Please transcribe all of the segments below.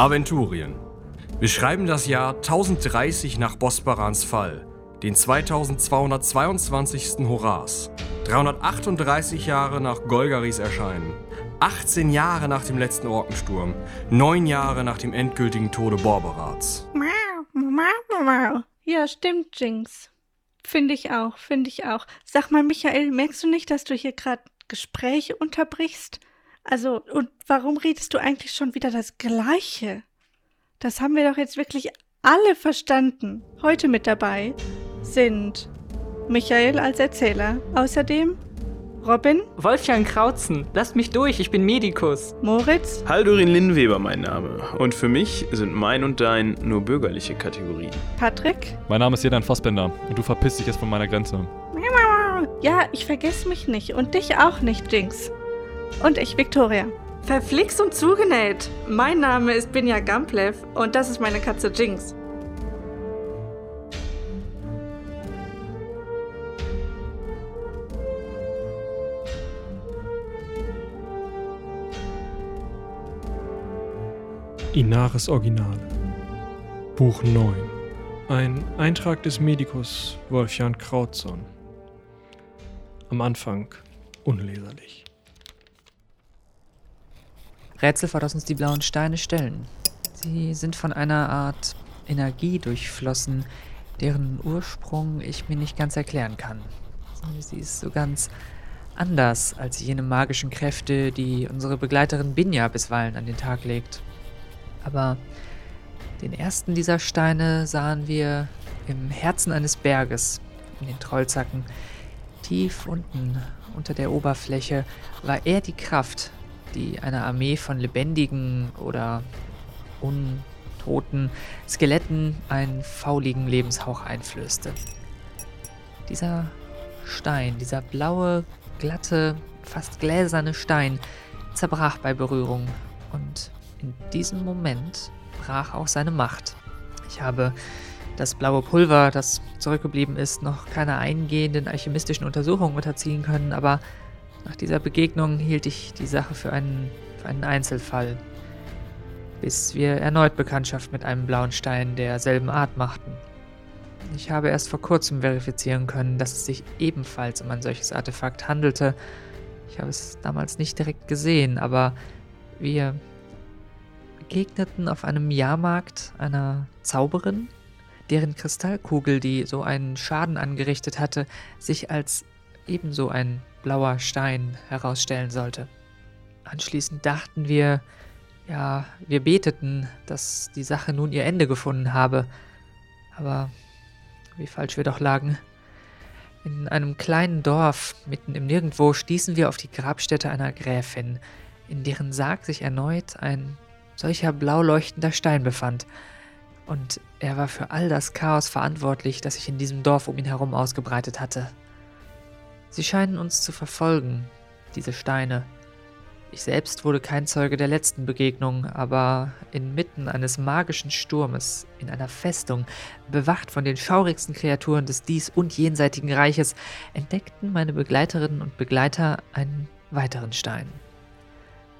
Aventurien. Wir schreiben das Jahr 1030 nach Bosbarans Fall, den 2222. Horas, 338 Jahre nach Golgaris Erscheinen, 18 Jahre nach dem letzten Orkensturm, 9 Jahre nach dem endgültigen Tode Borberats. Ja, stimmt, Jinx. Finde ich auch, finde ich auch. Sag mal, Michael, merkst du nicht, dass du hier gerade Gespräche unterbrichst? Also, und warum redest du eigentlich schon wieder das Gleiche? Das haben wir doch jetzt wirklich alle verstanden. Heute mit dabei sind Michael als Erzähler, außerdem Robin, Wolfgang Krautzen, lasst mich durch, ich bin Medikus. Moritz, Haldurin Linnweber mein Name. Und für mich sind mein und dein nur bürgerliche Kategorien. Patrick. Mein Name ist Jedan Fassbender und du verpisst dich jetzt von meiner Grenze. Ja, ich vergesse mich nicht und dich auch nicht, Jinx. Und ich, Victoria. Verflixt und zugenäht. Mein Name ist Binja Gamplev und das ist meine Katze Jinx. Inaris Originale. Buch 9. Ein Eintrag des Medikus Wolfjan Krautzon. Am Anfang unleserlich. Rätsel vor das uns die blauen Steine stellen. Sie sind von einer Art Energie durchflossen, deren Ursprung ich mir nicht ganz erklären kann. Sie ist so ganz anders als jene magischen Kräfte, die unsere Begleiterin Binja bisweilen an den Tag legt. Aber den ersten dieser Steine sahen wir im Herzen eines Berges, in den Trollzacken. Tief unten unter der Oberfläche war er die Kraft, die einer Armee von lebendigen oder untoten Skeletten einen fauligen Lebenshauch einflößte. Dieser Stein, dieser blaue, glatte, fast gläserne Stein zerbrach bei Berührung und in diesem Moment brach auch seine Macht. Ich habe das blaue Pulver, das zurückgeblieben ist, noch keiner eingehenden alchemistischen Untersuchung unterziehen können, aber nach dieser Begegnung hielt ich die Sache für einen, für einen Einzelfall, bis wir erneut Bekanntschaft mit einem blauen Stein derselben Art machten. Ich habe erst vor kurzem verifizieren können, dass es sich ebenfalls um ein solches Artefakt handelte. Ich habe es damals nicht direkt gesehen, aber wir begegneten auf einem Jahrmarkt einer Zauberin, deren Kristallkugel, die so einen Schaden angerichtet hatte, sich als ebenso ein blauer Stein herausstellen sollte. Anschließend dachten wir, ja, wir beteten, dass die Sache nun ihr Ende gefunden habe. Aber wie falsch wir doch lagen. In einem kleinen Dorf mitten im Nirgendwo stießen wir auf die Grabstätte einer Gräfin, in deren Sarg sich erneut ein solcher blau leuchtender Stein befand. Und er war für all das Chaos verantwortlich, das sich in diesem Dorf um ihn herum ausgebreitet hatte. Sie scheinen uns zu verfolgen, diese Steine. Ich selbst wurde kein Zeuge der letzten Begegnung, aber inmitten eines magischen Sturmes, in einer Festung, bewacht von den schaurigsten Kreaturen des dies- und jenseitigen Reiches, entdeckten meine Begleiterinnen und Begleiter einen weiteren Stein.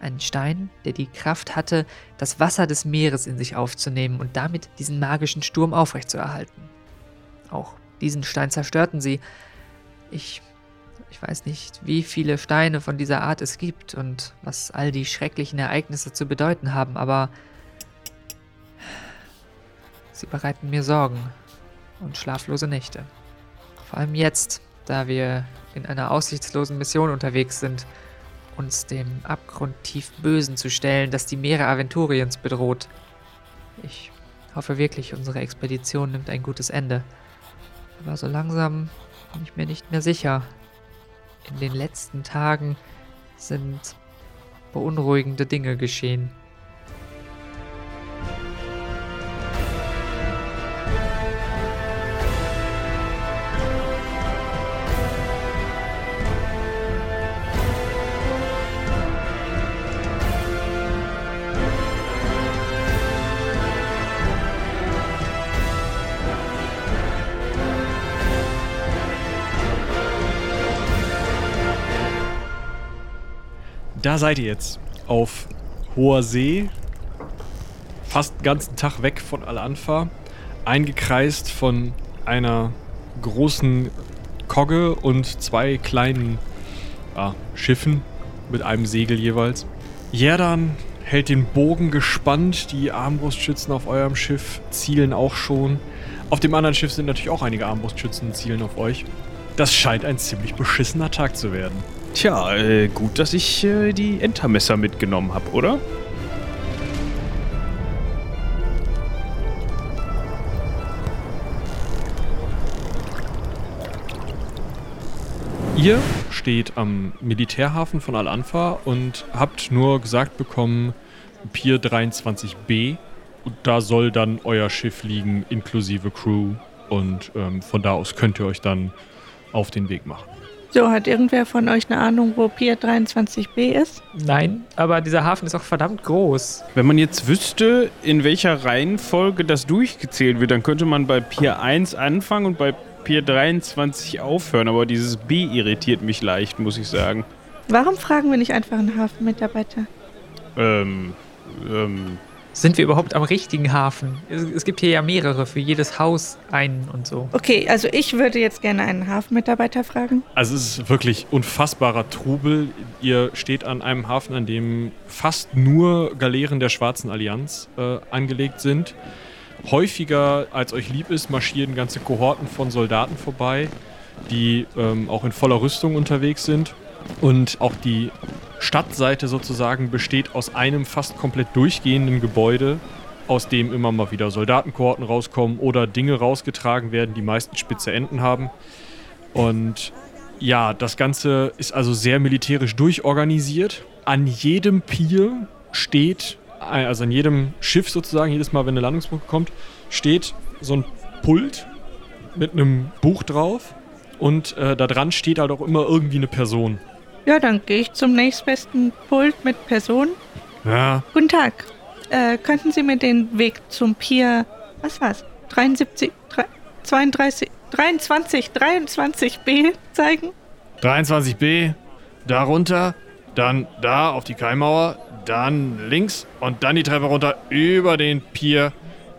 Einen Stein, der die Kraft hatte, das Wasser des Meeres in sich aufzunehmen und damit diesen magischen Sturm aufrechtzuerhalten. Auch diesen Stein zerstörten sie. Ich ich weiß nicht, wie viele Steine von dieser Art es gibt und was all die schrecklichen Ereignisse zu bedeuten haben, aber sie bereiten mir Sorgen und schlaflose Nächte. Vor allem jetzt, da wir in einer aussichtslosen Mission unterwegs sind, uns dem abgrundtief Bösen zu stellen, das die Meere Aventuriens bedroht. Ich hoffe wirklich, unsere Expedition nimmt ein gutes Ende. Aber so langsam bin ich mir nicht mehr sicher, in den letzten Tagen sind beunruhigende Dinge geschehen. Da seid ihr jetzt. Auf hoher See. fast den ganzen Tag weg von Al-Anfa, eingekreist von einer großen Kogge und zwei kleinen ja, Schiffen mit einem Segel jeweils. Jerdan hält den Bogen gespannt, die Armbrustschützen auf eurem Schiff zielen auch schon. Auf dem anderen Schiff sind natürlich auch einige Armbrustschützen und zielen auf euch. Das scheint ein ziemlich beschissener Tag zu werden. Tja, äh, gut, dass ich äh, die Entermesser mitgenommen habe, oder? Ihr steht am Militärhafen von Al-Anfa und habt nur gesagt bekommen, Pier 23b. Und da soll dann euer Schiff liegen, inklusive Crew. Und ähm, von da aus könnt ihr euch dann auf den Weg machen. So, hat irgendwer von euch eine Ahnung, wo Pier 23b ist? Nein, aber dieser Hafen ist auch verdammt groß. Wenn man jetzt wüsste, in welcher Reihenfolge das durchgezählt wird, dann könnte man bei Pier 1 anfangen und bei Pier 23 aufhören. Aber dieses B irritiert mich leicht, muss ich sagen. Warum fragen wir nicht einfach einen Hafenmitarbeiter? Ähm, ähm, Sind wir überhaupt am richtigen Hafen? Es, es gibt hier ja mehrere, für jedes Haus einen und so. Okay, also ich würde jetzt gerne einen Hafenmitarbeiter fragen. Also es ist wirklich unfassbarer Trubel. Ihr steht an einem Hafen, an dem fast nur Galeeren der Schwarzen Allianz äh, angelegt sind. Häufiger als euch lieb ist, marschieren ganze Kohorten von Soldaten vorbei, die ähm, auch in voller Rüstung unterwegs sind. Und auch die Stadtseite sozusagen besteht aus einem fast komplett durchgehenden Gebäude, aus dem immer mal wieder Soldatenkohorten rauskommen oder Dinge rausgetragen werden, die meistens spitze Enden haben. Und ja, das Ganze ist also sehr militärisch durchorganisiert. An jedem Pier steht, also an jedem Schiff sozusagen, jedes Mal, wenn eine Landungsbrücke kommt, steht so ein Pult mit einem Buch drauf. Und äh, da dran steht halt auch immer irgendwie eine Person. Ja, dann gehe ich zum nächstbesten Pult mit Person. Ja, Guten Tag. Äh, könnten Sie mir den Weg zum Pier, was war's? 73, drei- 32, 23, 23b zeigen? 23b, darunter, dann da auf die Kaimauer, dann links und dann die Treppe runter über den Pier,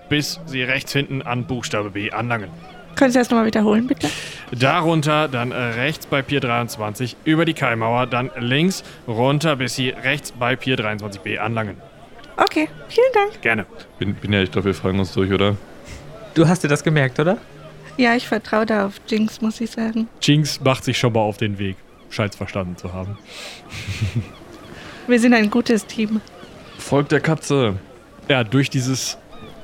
bis sie rechts hinten an Buchstabe B anlangen. Können Sie das nochmal wiederholen, bitte? Darunter dann rechts bei Pier 23 über die Kaimauer, dann links runter, bis sie rechts bei Pier 23b anlangen. Okay, vielen Dank. Gerne. Bin, bin ja, ich glaube, wir fragen uns durch, oder? Du hast dir das gemerkt, oder? Ja, ich vertraue da auf Jinx, muss ich sagen. Jinx macht sich schon mal auf den Weg. Scheint's verstanden zu haben. Wir sind ein gutes Team. Volk der Katze. Ja, durch dieses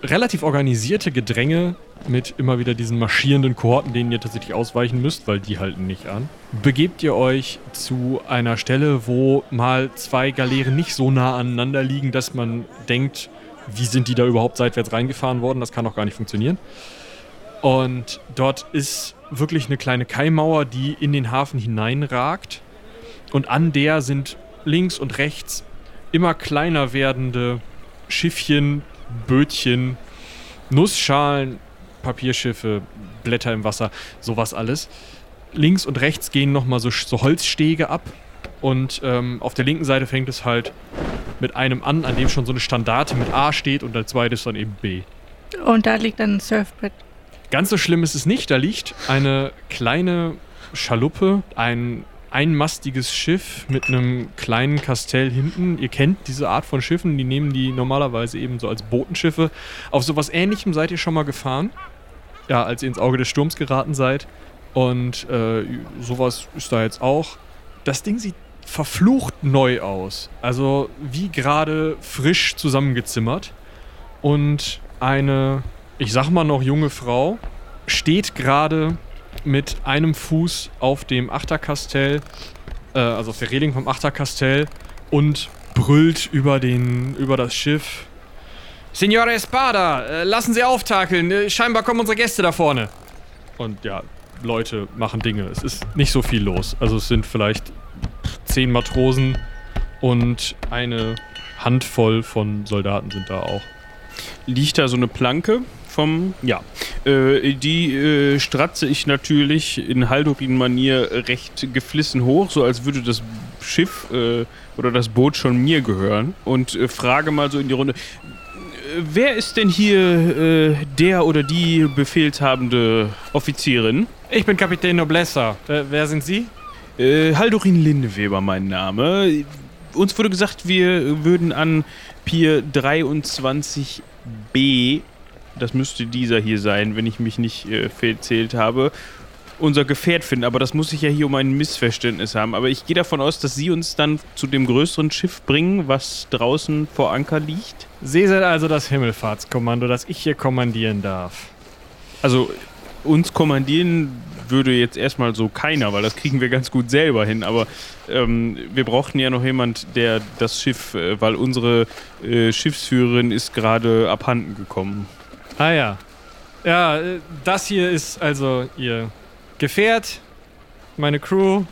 relativ organisierte Gedränge mit immer wieder diesen marschierenden Kohorten, denen ihr tatsächlich ausweichen müsst, weil die halten nicht an, begebt ihr euch zu einer Stelle, wo mal zwei Galeeren nicht so nah aneinander liegen, dass man denkt, wie sind die da überhaupt seitwärts reingefahren worden? Das kann doch gar nicht funktionieren. Und dort ist wirklich eine kleine Kaimauer, die in den Hafen hineinragt. Und an der sind links und rechts immer kleiner werdende Schiffchen, Bötchen, Nussschalen, Papierschiffe, Blätter im Wasser, sowas alles. Links und rechts gehen nochmal so, so Holzstege ab. Und ähm, auf der linken Seite fängt es halt mit einem an, an dem schon so eine Standarte mit A steht und als zweites dann eben B. Und da liegt dann ein Surfbrett. Ganz so schlimm ist es nicht. Da liegt eine kleine Schaluppe, ein einmastiges Schiff mit einem kleinen Kastell hinten. Ihr kennt diese Art von Schiffen, die nehmen die normalerweise eben so als Botenschiffe. Auf sowas ähnlichem seid ihr schon mal gefahren. Ja, als ihr ins Auge des Sturms geraten seid. Und äh, sowas ist da jetzt auch. Das Ding sieht verflucht neu aus. Also wie gerade frisch zusammengezimmert. Und eine, ich sag mal noch junge Frau, steht gerade mit einem Fuß auf dem Achterkastell, äh, also auf der Reling vom Achterkastell und brüllt über, den, über das Schiff. Signore Espada, äh, lassen Sie auftakeln. Äh, scheinbar kommen unsere Gäste da vorne. Und ja, Leute machen Dinge. Es ist nicht so viel los. Also es sind vielleicht zehn Matrosen und eine Handvoll von Soldaten sind da auch. liegt da so eine Planke vom, ja, äh, die äh, stratze ich natürlich in Haldorin-Manier recht geflissen hoch, so als würde das Schiff äh, oder das Boot schon mir gehören und äh, frage mal so in die Runde, wer ist denn hier äh, der oder die befehlshabende Offizierin? Ich bin Kapitän Noblessa. Äh, wer sind Sie? Äh, Haldorin Lindeweber, mein Name. Uns wurde gesagt, wir würden an Pier 23b, das müsste dieser hier sein, wenn ich mich nicht äh, verzählt habe, unser Gefährt finden. Aber das muss sich ja hier um ein Missverständnis haben. Aber ich gehe davon aus, dass Sie uns dann zu dem größeren Schiff bringen, was draußen vor Anker liegt. Sie sind also das Himmelfahrtskommando, das ich hier kommandieren darf. Also uns kommandieren würde jetzt erstmal so keiner, weil das kriegen wir ganz gut selber hin. Aber ähm, wir brauchten ja noch jemand, der das Schiff, äh, weil unsere äh, Schiffsführerin ist gerade abhanden gekommen. Ah ja. Ja, äh, das hier ist also Ihr Gefährt, meine Crew.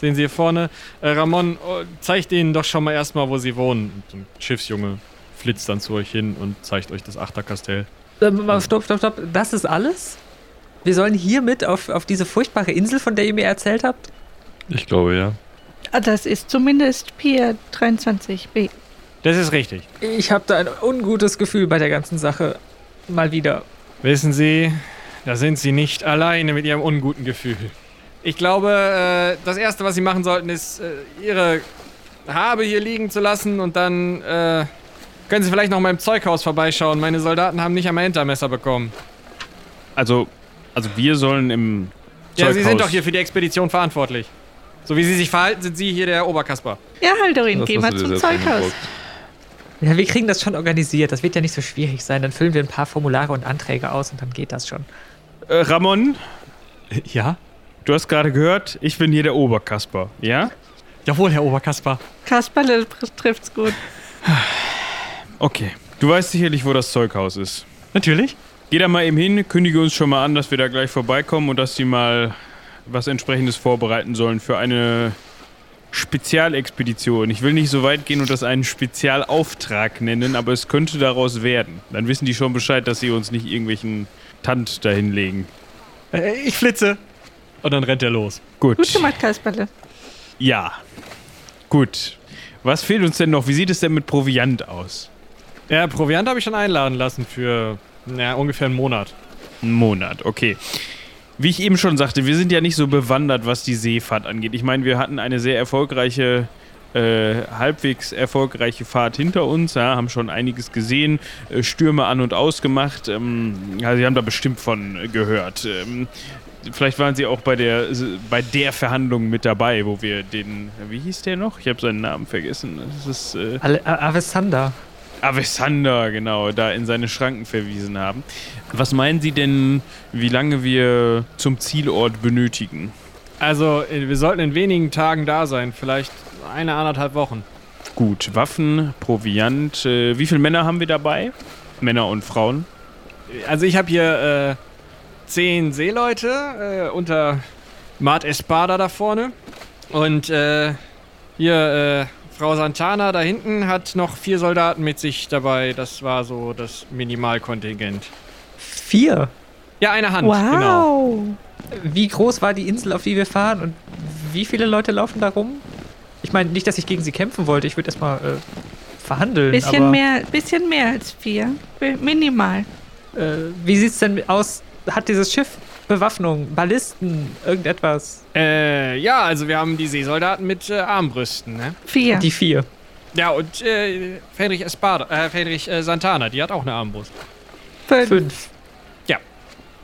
Sehen Sie hier vorne. Äh, Ramon, oh, zeigt Ihnen doch schon mal erstmal, wo Sie wohnen. Und so ein Schiffsjunge flitzt dann zu euch hin und zeigt euch das Achterkastell. Ähm, Stopp, stopp, stopp. Das ist alles? Wir sollen hier mit auf, auf diese furchtbare Insel, von der ihr mir erzählt habt? Ich glaube ja. Ah, Das ist zumindest Pier 23b. Das ist richtig. Ich habe da ein ungutes Gefühl bei der ganzen Sache. Mal wieder. Wissen Sie, da sind Sie nicht alleine mit Ihrem unguten Gefühl. Ich glaube, äh, das Erste, was Sie machen sollten, ist, äh, Ihre Habe hier liegen zu lassen und dann äh, können Sie vielleicht noch mal im Zeughaus vorbeischauen. Meine Soldaten haben nicht einmal Hintermesser bekommen. Also, also wir sollen im Ja, Sie Zeughaus- sind doch hier für die Expedition verantwortlich. So wie Sie sich verhalten, sind Sie hier der Oberkasper. Ja, Haldorin, geh mal zum Zeughaus. eingebrockt. Ja, wir kriegen das schon organisiert. Das wird ja nicht so schwierig sein. Dann füllen wir ein paar Formulare und Anträge aus und dann geht das schon. Äh, Ramon, Ja? du hast gerade gehört, ich bin hier der Oberkasper, ja? Jawohl, Herr Oberkasper. Kasperle trifft's gut. Okay. Du weißt sicherlich, wo das Zeughaus ist. Natürlich. Geh da mal eben hin, kündige uns schon mal an, dass wir da gleich vorbeikommen und dass sie mal was entsprechendes vorbereiten sollen für eine Spezialexpedition. Ich will nicht so weit gehen und das einen Spezialauftrag nennen, aber es könnte daraus werden. Dann wissen die schon Bescheid, dass sie uns nicht irgendwelchen Tant dahin legen. Äh, ich flitze. Und dann rennt er los. Gut. Gut gemacht, Kasperle. Ja. Gut. Was fehlt uns denn noch? Wie sieht es denn mit Proviant aus? Ja, Proviant habe ich schon einladen lassen für na, ungefähr einen Monat. Ein Monat, okay. Wie ich eben schon sagte, wir sind ja nicht so bewandert, was die Seefahrt angeht. Ich meine, wir hatten eine sehr erfolgreiche, äh, halbwegs erfolgreiche Fahrt hinter uns, ja, haben schon einiges gesehen, äh, Stürme an und ausgemacht. Ähm, ja, Sie haben da bestimmt von gehört. Ähm, vielleicht waren Sie auch bei der, bei der Verhandlung mit dabei, wo wir den, wie hieß der noch? Ich habe seinen Namen vergessen. Das ist, äh, Ale A- Avesander. Genau, da in seine Schranken verwiesen haben. Was meinen Sie denn, wie lange wir zum Zielort benötigen? Also, äh, wir sollten in wenigen Tagen da sein. Vielleicht eine, anderthalb Wochen. Gut, Waffen, Proviant. Äh, wie viele Männer haben wir dabei? Männer und Frauen. Also, ich habe hier äh, zehn Seeleute äh, unter Mart Espada da vorne. Und äh, hier, äh, Frau Santana da hinten hat noch vier Soldaten mit sich dabei. Das war so das Minimalkontingent. Vier. Ja, eine Hand, genau. Wow. Wie groß war die Insel, auf die wir fahren und wie viele Leute laufen da rum? Ich meine, nicht, dass ich gegen sie kämpfen wollte. Ich würde erstmal äh, verhandeln. Bisschen aber, mehr, bisschen mehr als vier. Minimal. Äh, wie sieht's denn aus? Hat dieses Schiff Bewaffnung, Ballisten, irgendetwas? Äh, ja, also wir haben die Seesoldaten mit äh, Armbrüsten, ne? Vier. Die vier. Ja, und äh, Friedrich Espada, äh, Friedrich äh, Santana, die hat auch eine Armbrust. Fünf. Fünf.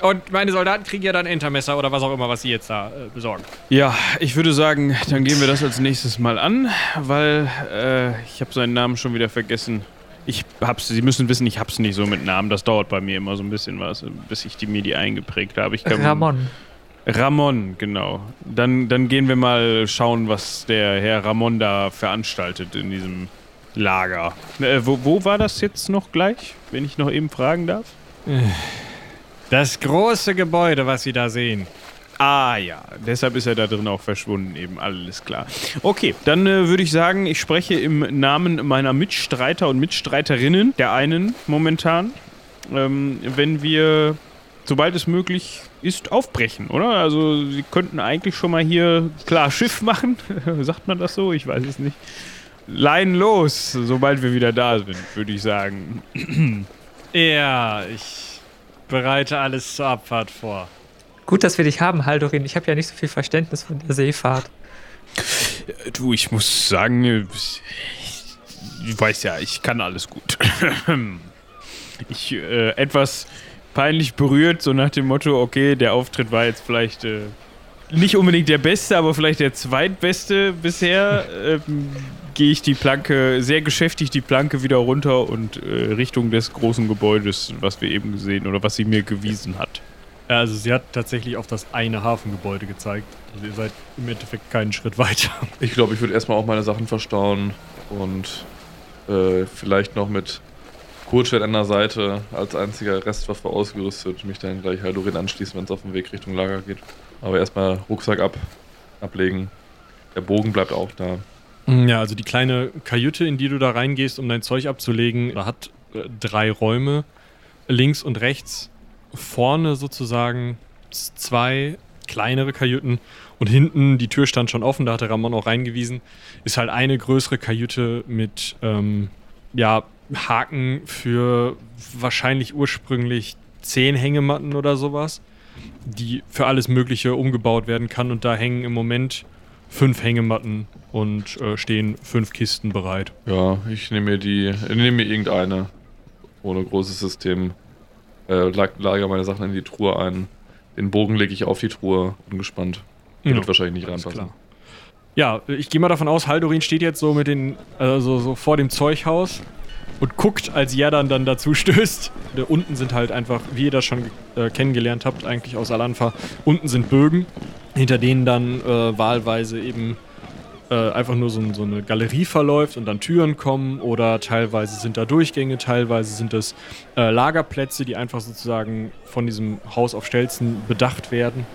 Und meine Soldaten kriegen ja dann Intermesser oder was auch immer, was sie jetzt da äh, besorgen. Ja, ich würde sagen, dann gehen wir das als nächstes mal an, weil äh, ich habe seinen Namen schon wieder vergessen. Ich hab's, Sie müssen wissen, ich hab's nicht so mit Namen. Das dauert bei mir immer so ein bisschen was, bis ich die mir die eingeprägt habe. Ich kann- Ramon. Ramon, genau. Dann, dann gehen wir mal schauen, was der Herr Ramon da veranstaltet in diesem Lager. Äh, wo, wo war das jetzt noch gleich, wenn ich noch eben fragen darf? Das große Gebäude, was Sie da sehen. Ah ja, deshalb ist er da drin auch verschwunden, eben alles klar. Okay, dann äh, würde ich sagen, ich spreche im Namen meiner Mitstreiter und Mitstreiterinnen, der einen momentan, ähm, wenn wir, sobald es möglich ist, aufbrechen, oder? Also Sie könnten eigentlich schon mal hier klar Schiff machen, sagt man das so? Ich weiß es nicht. Leinen los, sobald wir wieder da sind, würde ich sagen. Ja, ich bereite alles zur Abfahrt vor. Gut, dass wir dich haben, Haldorin. Ich habe ja nicht so viel Verständnis von der Seefahrt. Du, ich muss sagen, ich weiß ja, ich kann alles gut. Ich äh, etwas peinlich berührt, so nach dem Motto, okay, der Auftritt war jetzt vielleicht äh, nicht unbedingt der beste, aber vielleicht der zweitbeste bisher. Ähm, Gehe ich die Planke, sehr geschäftig die Planke wieder runter und äh, Richtung des großen Gebäudes, was wir eben gesehen oder was sie mir gewiesen hat. Ja, also sie hat tatsächlich auf das eine Hafengebäude gezeigt. Also ihr seid im Endeffekt keinen Schritt weiter. Ich glaube, ich würde erstmal auch meine Sachen verstauen und äh, vielleicht noch mit Kurzschwert an der Seite als einziger Restwaffe ausgerüstet mich dann gleich Haldorin anschließen, wenn es auf dem Weg Richtung Lager geht. Aber erstmal Rucksack ab, ablegen. Der Bogen bleibt auch da. Ja, also die kleine Kajüte, in die du da reingehst, um dein Zeug abzulegen, da hat äh, drei Räume. Links und rechts. Vorne sozusagen zwei kleinere Kajüten und hinten, die Tür stand schon offen, da hatte Ramon auch reingewiesen, ist halt eine größere Kajüte mit, ähm, ja, Haken für wahrscheinlich ursprünglich zehn Hängematten oder sowas, die für alles Mögliche umgebaut werden kann und da hängen im Moment fünf Hängematten und äh, stehen fünf Kisten bereit. Ja, ich nehme mir die, ich nehme mir irgendeine. Ohne großes System. Äh, lag, lager meine Sachen in die Truhe ein. Den Bogen lege ich auf die Truhe, ungespannt. Der Ja, wird wahrscheinlich nicht alles reinpassen. klar. Ja, ich gehe mal davon aus, Haldorin steht jetzt so mit den, also so vor dem Zeughaus und guckt, als Jerdan dann dazu stößt. Da unten sind halt einfach, wie ihr das schon äh, kennengelernt habt, eigentlich aus Alanfa, unten sind Bögen, hinter denen dann äh, wahlweise eben äh, einfach nur so, so eine Galerie verläuft und dann Türen kommen oder teilweise sind da Durchgänge, teilweise sind es äh, Lagerplätze, die einfach sozusagen von diesem Haus auf Stelzen bedacht werden.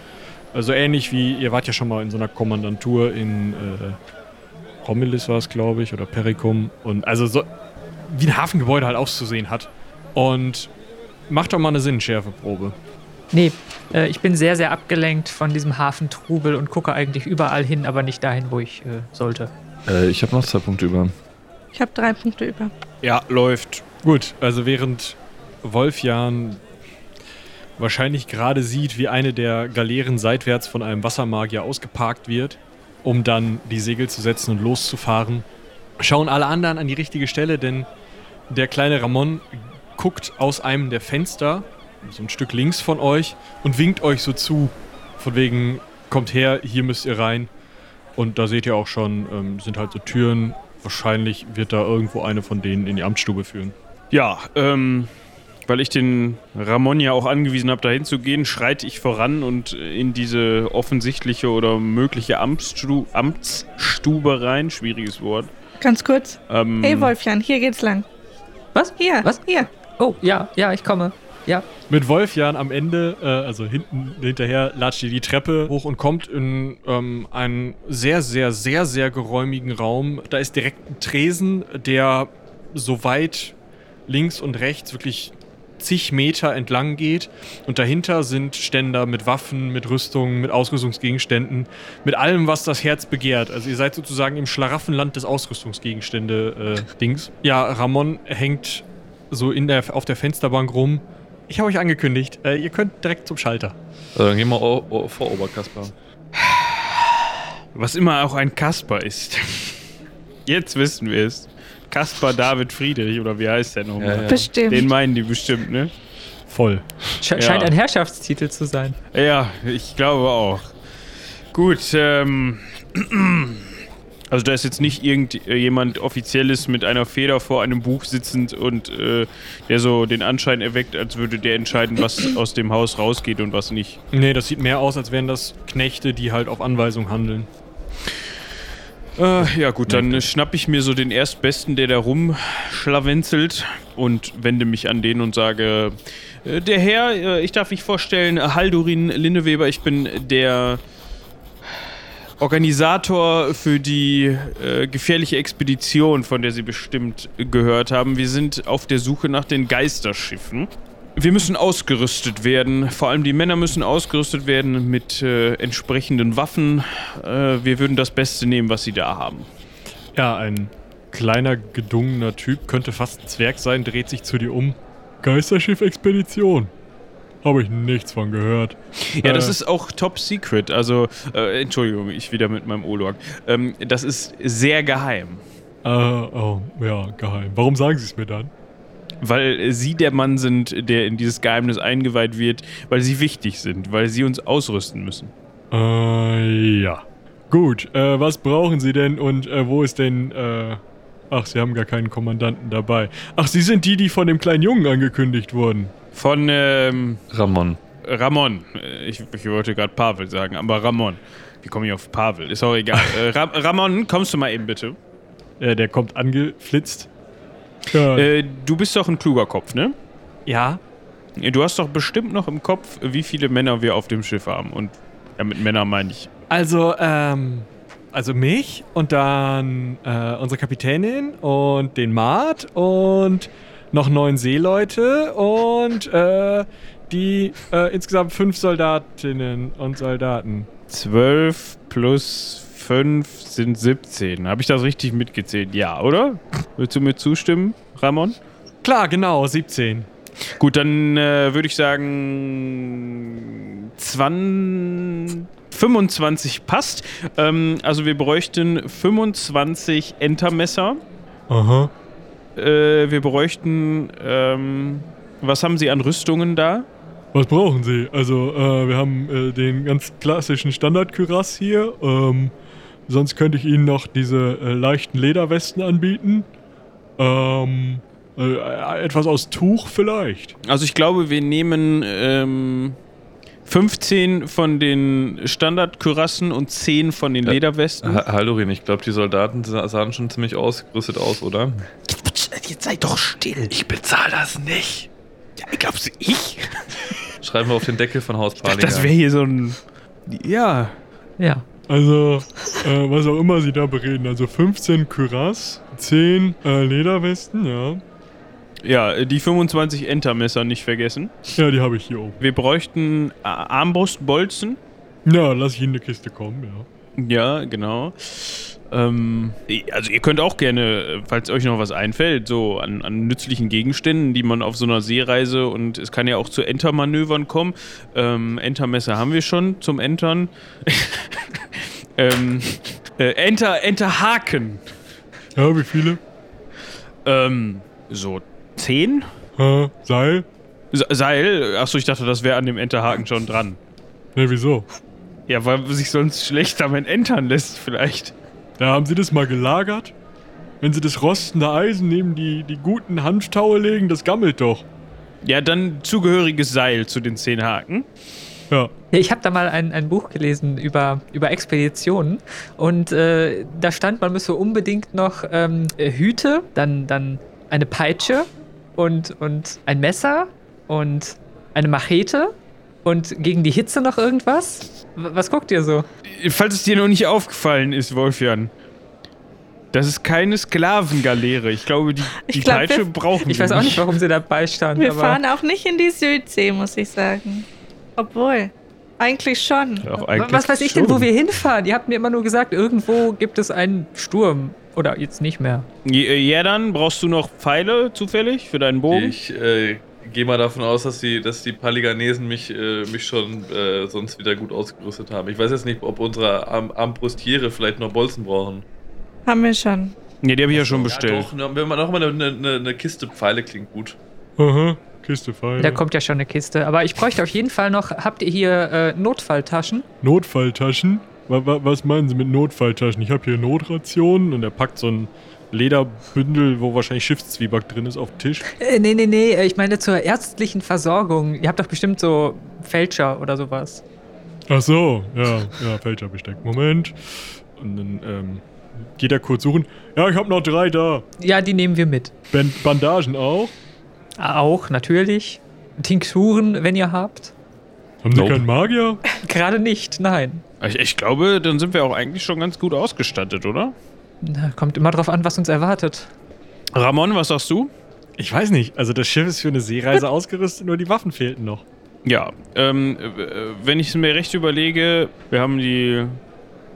Also ähnlich wie, ihr wart ja schon mal in so einer Kommandantur in äh, Romulus war es, glaube ich, oder Pericum. Und also so, wie ein Hafengebäude halt auszusehen hat. Und macht doch mal eine Sinnschärfeprobe. Nee, äh, ich bin sehr, sehr abgelenkt von diesem Hafentrubel und gucke eigentlich überall hin, aber nicht dahin, wo ich äh, sollte. Äh, ich habe noch zwei Punkte über. Ich habe drei Punkte über. Ja, läuft. Gut, also während Wolfjan wahrscheinlich gerade sieht, wie eine der Galeeren seitwärts von einem Wassermagier ausgeparkt wird, um dann die Segel zu setzen und loszufahren, schauen alle anderen an die richtige Stelle, denn der kleine Ramon guckt aus einem der Fenster, so ein Stück links von euch, und winkt euch so zu. Von wegen, kommt her, hier müsst ihr rein. Und da seht ihr auch schon, ähm, sind halt so Türen. Wahrscheinlich wird da irgendwo eine von denen in die Amtsstube führen. Ja, ähm, weil ich den Ramon ja auch angewiesen habe, dahin zu gehen, schreite ich voran und in diese offensichtliche oder mögliche Amtsstu Amtsstube rein. Schwieriges Wort. Ganz kurz. Ähm, Hey Wolfjan, hier geht's lang. Was? Hier, Was? hier. Oh, ja, ja, ich komme. Ja. Mit Wolfjan am Ende, äh, also hinten hinterher, latscht ihr die Treppe hoch und kommt in ähm, einen sehr, sehr, sehr, sehr geräumigen Raum. Da ist direkt ein Tresen, der so weit links und rechts wirklich zig Meter entlang geht. Und dahinter sind Ständer mit Waffen, mit Rüstungen, mit Ausrüstungsgegenständen, mit allem, was das Herz begehrt. Also ihr seid sozusagen im Schlaraffenland des Ausrüstungsgegenstände-Dings. ja, Ramon hängt so in der, auf der Fensterbank rum. Ich habe euch angekündigt, äh, ihr könnt direkt zum Schalter. Also dann gehen wir o- o- vor Oberkasper. Was immer auch ein Kasper ist. Jetzt wissen wir es. Kaspar David Friedrich, oder wie heißt der nochmal? Ja, ja. Bestimmt. Den meinen die bestimmt, ne? Voll. Sche Ja. Scheint ein Herrschaftstitel zu sein. Ja, ich glaube auch. Gut, ähm. Also da ist jetzt nicht irgendjemand Offizielles mit einer Feder vor einem Buch sitzend und äh, der so den Anschein erweckt, als würde der entscheiden, was aus dem Haus rausgeht und was nicht. Nee, das sieht mehr aus, als wären das Knechte, die halt auf Anweisung handeln. Äh, ja gut, dann äh, schnapp ich mir so den Erstbesten, der da rumschlawenzelt und wende mich an den und sage, äh, der Herr, äh, ich darf mich vorstellen, äh, Haldurin Linneweber, ich bin der Organisator für die äh, gefährliche Expedition, von der Sie bestimmt gehört haben. Wir sind auf der Suche nach den Geisterschiffen. Wir müssen ausgerüstet werden. Vor allem die Männer müssen ausgerüstet werden mit äh, entsprechenden Waffen. Äh, wir würden das Beste nehmen, was sie da haben. Ja, ein kleiner, gedungener Typ, könnte fast ein Zwerg sein, dreht sich zu dir um. Geisterschiff-Expedition. Habe ich nichts von gehört. Ja, das Äh, ist auch top secret. Also, äh, Entschuldigung, ich wieder mit meinem Olog. Ähm, das ist sehr geheim. Äh, oh, ja, geheim. Warum sagen Sie es mir dann? Weil Sie der Mann sind, der in dieses Geheimnis eingeweiht wird, weil Sie wichtig sind, weil Sie uns ausrüsten müssen. Äh, ja. Gut, äh, was brauchen Sie denn und äh, wo ist denn, äh, ach, Sie haben gar keinen Kommandanten dabei. Ach, Sie sind die, die von dem kleinen Jungen angekündigt wurden. Von ähm, Ramon. Ramon. Äh, Ich, ich wollte gerade Pavel sagen, aber Ramon. Wie komme ich auf Pavel? Ist auch egal. äh, Ra Ramon, kommst du mal eben bitte? Äh, der kommt angeflitzt. Ja, Äh, du bist doch ein kluger Kopf, ne? ja. Du hast doch bestimmt noch im Kopf, wie viele Männer wir auf dem Schiff haben. Und ja, mit Männern meine ich. Also, ähm, also mich und dann äh, unsere Kapitänin und den Mart und noch neun Seeleute und äh, die äh, insgesamt fünf Soldatinnen und Soldaten. 12 plus 5 sind 17. Habe ich das richtig mitgezählt? Ja, oder? Willst du mir zustimmen, Ramon? Klar, genau, 17. Gut, dann äh, würde ich sagen 20, 25 passt. Ähm, also wir bräuchten 25 Entermesser. Aha. Äh, wir bräuchten, ähm, was haben Sie an Rüstungen da? Was brauchen Sie? Also, äh, wir haben äh, den ganz klassischen Standard-Kürass hier. Ähm, sonst könnte ich Ihnen noch diese äh, leichten Lederwesten anbieten. Ähm, äh, etwas aus Tuch vielleicht. Also ich glaube, wir nehmen ähm, 15 von den Standardkürassen und 10 von den Ja. Lederwesten. Ha Hallorin, ich glaube, die Soldaten sa- sahen schon ziemlich ausgerüstet aus, oder? Jetzt sei doch still. Ich bezahle das nicht. Ja, glaubst du, ich? Schreiben wir auf den Deckel von Haus Parlinger. Das wäre hier so ein... Ja. Ja. Also, äh, was auch immer Sie da bereden. Also 15 Kürass, 10 äh, Lederwesten, ja. Ja, die 25 Entermesser nicht vergessen. Ja, die habe ich hier oben. Wir bräuchten A- Armbrustbolzen. Ja, lass ich Ihnen eine Kiste kommen, ja. Ja, genau. Ähm, also ihr könnt auch gerne, äh, falls euch noch was einfällt, so an, an nützlichen Gegenständen, die man auf so einer Seereise und es kann ja auch zu Entermanövern kommen. Ähm, Entermesser haben wir schon zum Entern. ähm, äh, Enter, Enterhaken. Ja, wie viele? Ähm, so zehn? Äh, Seil? Se- Seil? Achso, ich dachte, das wäre an dem Enterhaken schon dran. Ne, wieso? Ja, weil sich sonst schlecht damit entern lässt, vielleicht. Da haben Sie das mal gelagert? Wenn Sie das rostende Eisen neben die, die guten Hanftaue legen, das gammelt doch. Ja, dann zugehöriges Seil zu den zehn Haken. Ja. Ja, ich habe da mal ein, ein Buch gelesen über, über Expeditionen und äh, da stand, man müsse unbedingt noch ähm, äh, Hüte, dann, dann eine Peitsche und, und ein Messer und eine Machete und gegen die Hitze noch irgendwas. Was guckt ihr so? Falls es dir noch nicht aufgefallen ist, Wolfjan, das ist keine Sklavengaleere. Ich glaube, die, Ich die glaub, Peitsche wir- brauchen Ich wir weiß auch nicht, warum sie dabei stand. Wir aber fahren auch nicht in die Südsee, muss ich sagen. Obwohl, eigentlich schon. Ja, eigentlich Was weiß ich denn, schon. wo wir hinfahren? Ihr habt mir immer nur gesagt, irgendwo gibt es einen Sturm. Oder jetzt nicht mehr. Ja, ja, dann brauchst du noch Pfeile zufällig für deinen Bogen. Ich äh, gehe mal davon aus, dass die, dass die Paliganesen mich, äh, mich schon äh, sonst wieder gut ausgerüstet haben. Ich weiß jetzt nicht, ob unsere Arm Armbrustiere vielleicht noch Bolzen brauchen. Haben wir schon. Ja, die habe ich ja schon Ja, bestellt. doch, ne, wenn man noch mal eine, eine, eine Kiste Pfeile klingt gut. Aha. Kiste Pfeile. Da kommt ja schon eine Kiste. Aber ich bräuchte auf jeden Fall noch, habt ihr hier äh, Notfalltaschen? Notfalltaschen? Wa wa was meinen Sie mit Notfalltaschen? Ich habe hier Notrationen und er packt so ein Lederbündel, wo wahrscheinlich Schiffszwieback drin ist, auf den Tisch. Äh, nee, nee, nee, äh, ich meine zur ärztlichen Versorgung. Ihr habt doch bestimmt so Fälscher oder sowas. Ach so, ja, ja, Fälscherbesteck. Moment. Und dann ähm, geht er kurz suchen. Ja, ich habe noch drei da. Ja, die nehmen wir mit. Ban Bandagen auch. Auch, natürlich. Tinkturen, wenn ihr habt. Haben Sie Nope. keinen Magier? Gerade nicht, nein. Ich, ich glaube, dann sind wir auch eigentlich schon ganz gut ausgestattet, oder? Na, kommt immer drauf an, was uns erwartet. Ramon, was sagst du? Ich weiß nicht. Also das Schiff ist für eine Seereise ausgerüstet, nur die Waffen fehlten noch. Ja, ähm, äh, wenn ich es mir recht überlege, wir haben die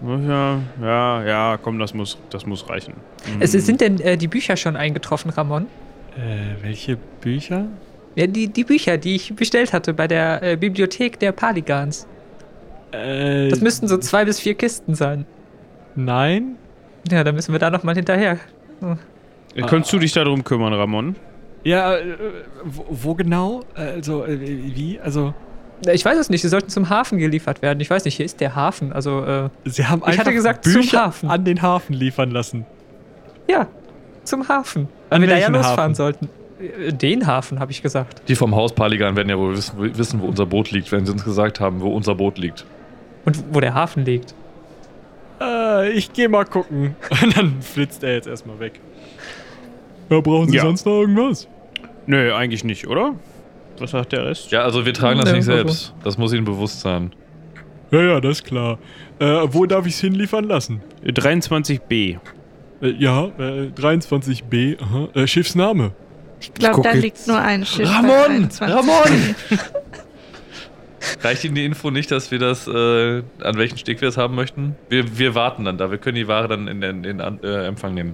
Ja, ja, ja, komm, das muss, das muss reichen. Es, sind denn äh, die Bücher schon eingetroffen, Ramon? Äh, welche Bücher? Ja, die, die Bücher, die ich bestellt hatte bei der äh, Bibliothek der Paligans. Äh, Das müssten so zwei bis vier Kisten sein. Nein? Ja, dann müssen wir da nochmal hinterher. Äh, Könntest du dich darum kümmern, Ramon? Ja, äh, wo, wo genau? Also, äh, wie? Also, Ich weiß es nicht, sie sollten zum Hafen geliefert werden. Ich weiß nicht, hier ist der Hafen. Also, äh, sie haben Ich hatte gesagt, zum Bücher Hafen. an den Hafen liefern lassen. ja, zum Hafen. An Weil wir da ja losfahren Hafen? sollten. Den Hafen, habe ich gesagt. Die vom Haus Paligan werden ja wohl wissen, wissen, wo unser Boot liegt, wenn sie uns gesagt haben, wo unser Boot liegt. Und wo der Hafen liegt. Äh, ich geh mal gucken. Und dann flitzt er jetzt erstmal weg. Ja, brauchen Sie Ja. sonst noch irgendwas? Nö, eigentlich nicht, oder? Was sagt der Rest? Ja, also wir tragen das Ja, nicht selbst. Das muss Ihnen bewusst sein. Ja, ja, das ist klar. Äh, wo darf ich es hinliefern lassen? 23b. Äh, ja, äh, 23b, aha. Äh, Schiffsname. Ich glaube, da liegt nur ein Schiff. Ramon! 21. Ramon! Reicht Ihnen die Info nicht, dass wir das, äh, an welchen Steg wir es haben möchten? Wir, wir warten dann da. Wir können die Ware dann in den in, An- äh, Empfang nehmen.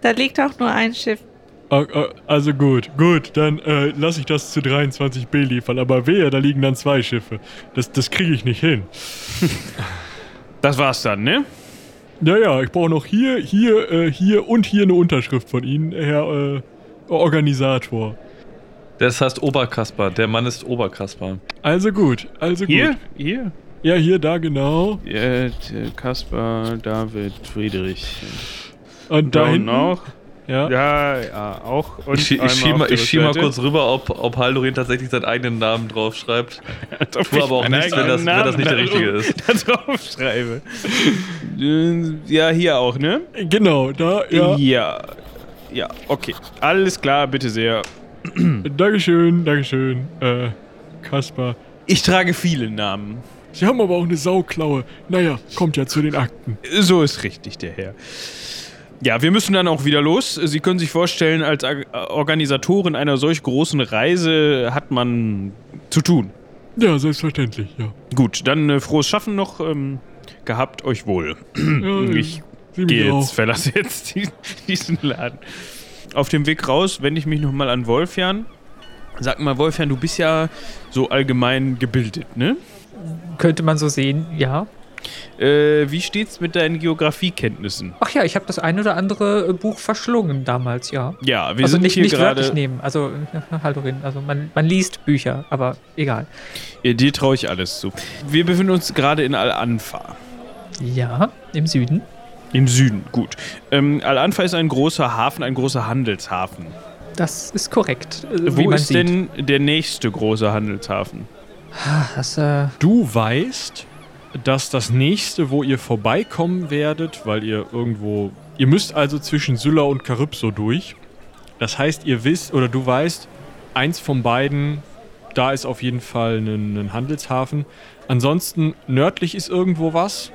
Da liegt auch nur ein Schiff. Ah, ah, also gut, gut, dann äh, lasse ich das zu 23b liefern. Aber wehe, da liegen dann zwei Schiffe. Das, das kriege ich nicht hin. Das war's dann, ne? Ja, ja, ich brauche noch hier, hier, äh, hier und hier eine Unterschrift von Ihnen, Herr äh, Organisator. Das heißt Oberkasper. Der Mann ist Oberkasper. Also gut, also Hier? gut. Hier? Ja, hier, da genau. T- Kaspar, David, Friedrich. Und da hinten. auch? Ja. Ja, ja, auch. Und Ich, ich schieb auf mal, ich schieb mal kurz rüber, ob, ob Haldorin tatsächlich seinen eigenen Namen draufschreibt. Als ob Tu ich aber auch nichts, wenn das- wenn das nicht der richtige ist. Da drauf schreibe. Äh, ja, hier auch, ne? Genau, da, ja. Ja. Ja, okay. Alles klar, bitte sehr. Dankeschön, Dankeschön, äh, Kaspar. Ich trage viele Namen. Sie haben aber auch eine Sauklaue. Naja, kommt ja zu den Akten. So ist richtig, der Herr. Ja, wir müssen dann auch wieder los. Sie können sich vorstellen, als Organisatorin einer solch großen Reise hat man zu tun. Ja, selbstverständlich, ja. Gut, dann äh, frohes Schaffen noch. Ähm, gehabt euch wohl. ja Ich gehe jetzt, verlasse jetzt die, diesen Laden. Auf dem Weg raus wende ich mich nochmal an Wolfjan. Sag mal, Wolfjan, du bist ja so allgemein gebildet, ne? Könnte man so sehen, ja. Äh, wie steht's mit deinen Geografiekenntnissen? Ach ja, ich habe das ein oder andere äh, Buch verschlungen damals, ja. Ja, wir also sind nicht, hier nicht wörtlich gerade. nehmen. Also, äh, Haldorin, also man, man liest Bücher, aber egal. Äh, Dir traue ich alles zu. Wir befinden uns gerade in Al-Anfa. Ja, im Süden. Im Süden, gut. Ähm, Al-Anfa ist ein großer Hafen, ein großer Handelshafen. Das ist korrekt. äh, wie Wo man ist sieht. denn der nächste große Handelshafen? Das, äh, Du weißt, dass das nächste, wo ihr vorbeikommen werdet, weil ihr irgendwo. Ihr müsst also zwischen Sylla und Charybso durch. Das heißt, ihr wisst oder du weißt, eins von beiden, da ist auf jeden Fall ein, ein Handelshafen. Ansonsten nördlich ist irgendwo was.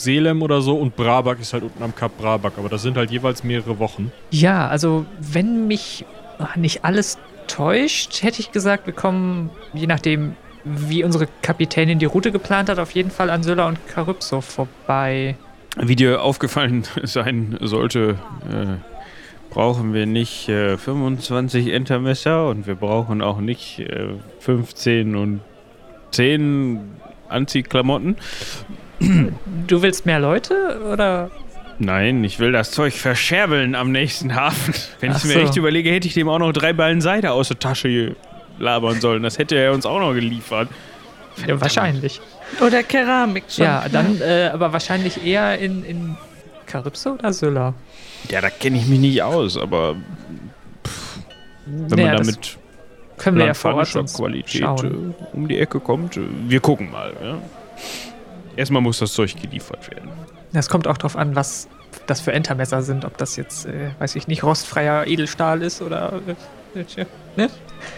Selem oder so und Brabak ist halt unten am Kap Brabak, aber das sind halt jeweils mehrere Wochen. ja, also wenn mich ah, nicht alles täuscht, hätte ich gesagt, wir kommen, je nachdem, wie unsere Kapitänin die Route geplant hat, auf jeden Fall an Sylla und Charybso vorbei. Wie dir aufgefallen sein sollte, äh, brauchen wir nicht äh, 25 Entermesser und wir brauchen auch nicht äh, 15 und 10 Anziehklamotten. Du willst mehr Leute oder? Nein, ich will das Zeug verscherbeln am nächsten Hafen. Wenn ich Ach mir so. echt überlege, hätte ich dem auch noch drei Ballen Seide aus der Tasche labern sollen. Das hätte er uns auch noch geliefert. Ja, wahrscheinlich. Oder Keramik schon. Ja, dann äh, aber wahrscheinlich eher in, in Charybso oder Sylla. Ja, da kenne ich mich nicht aus, aber wenn Naja, man damit können wir ja vor Ort Qualität schauen. äh, um die Ecke kommt, äh, wir gucken mal. Ja? Erstmal muss das Zeug geliefert werden. Es kommt auch darauf an, was das für Entermesser sind. Ob das jetzt, äh, weiß ich nicht, rostfreier Edelstahl ist oder. Äh, äh, ne?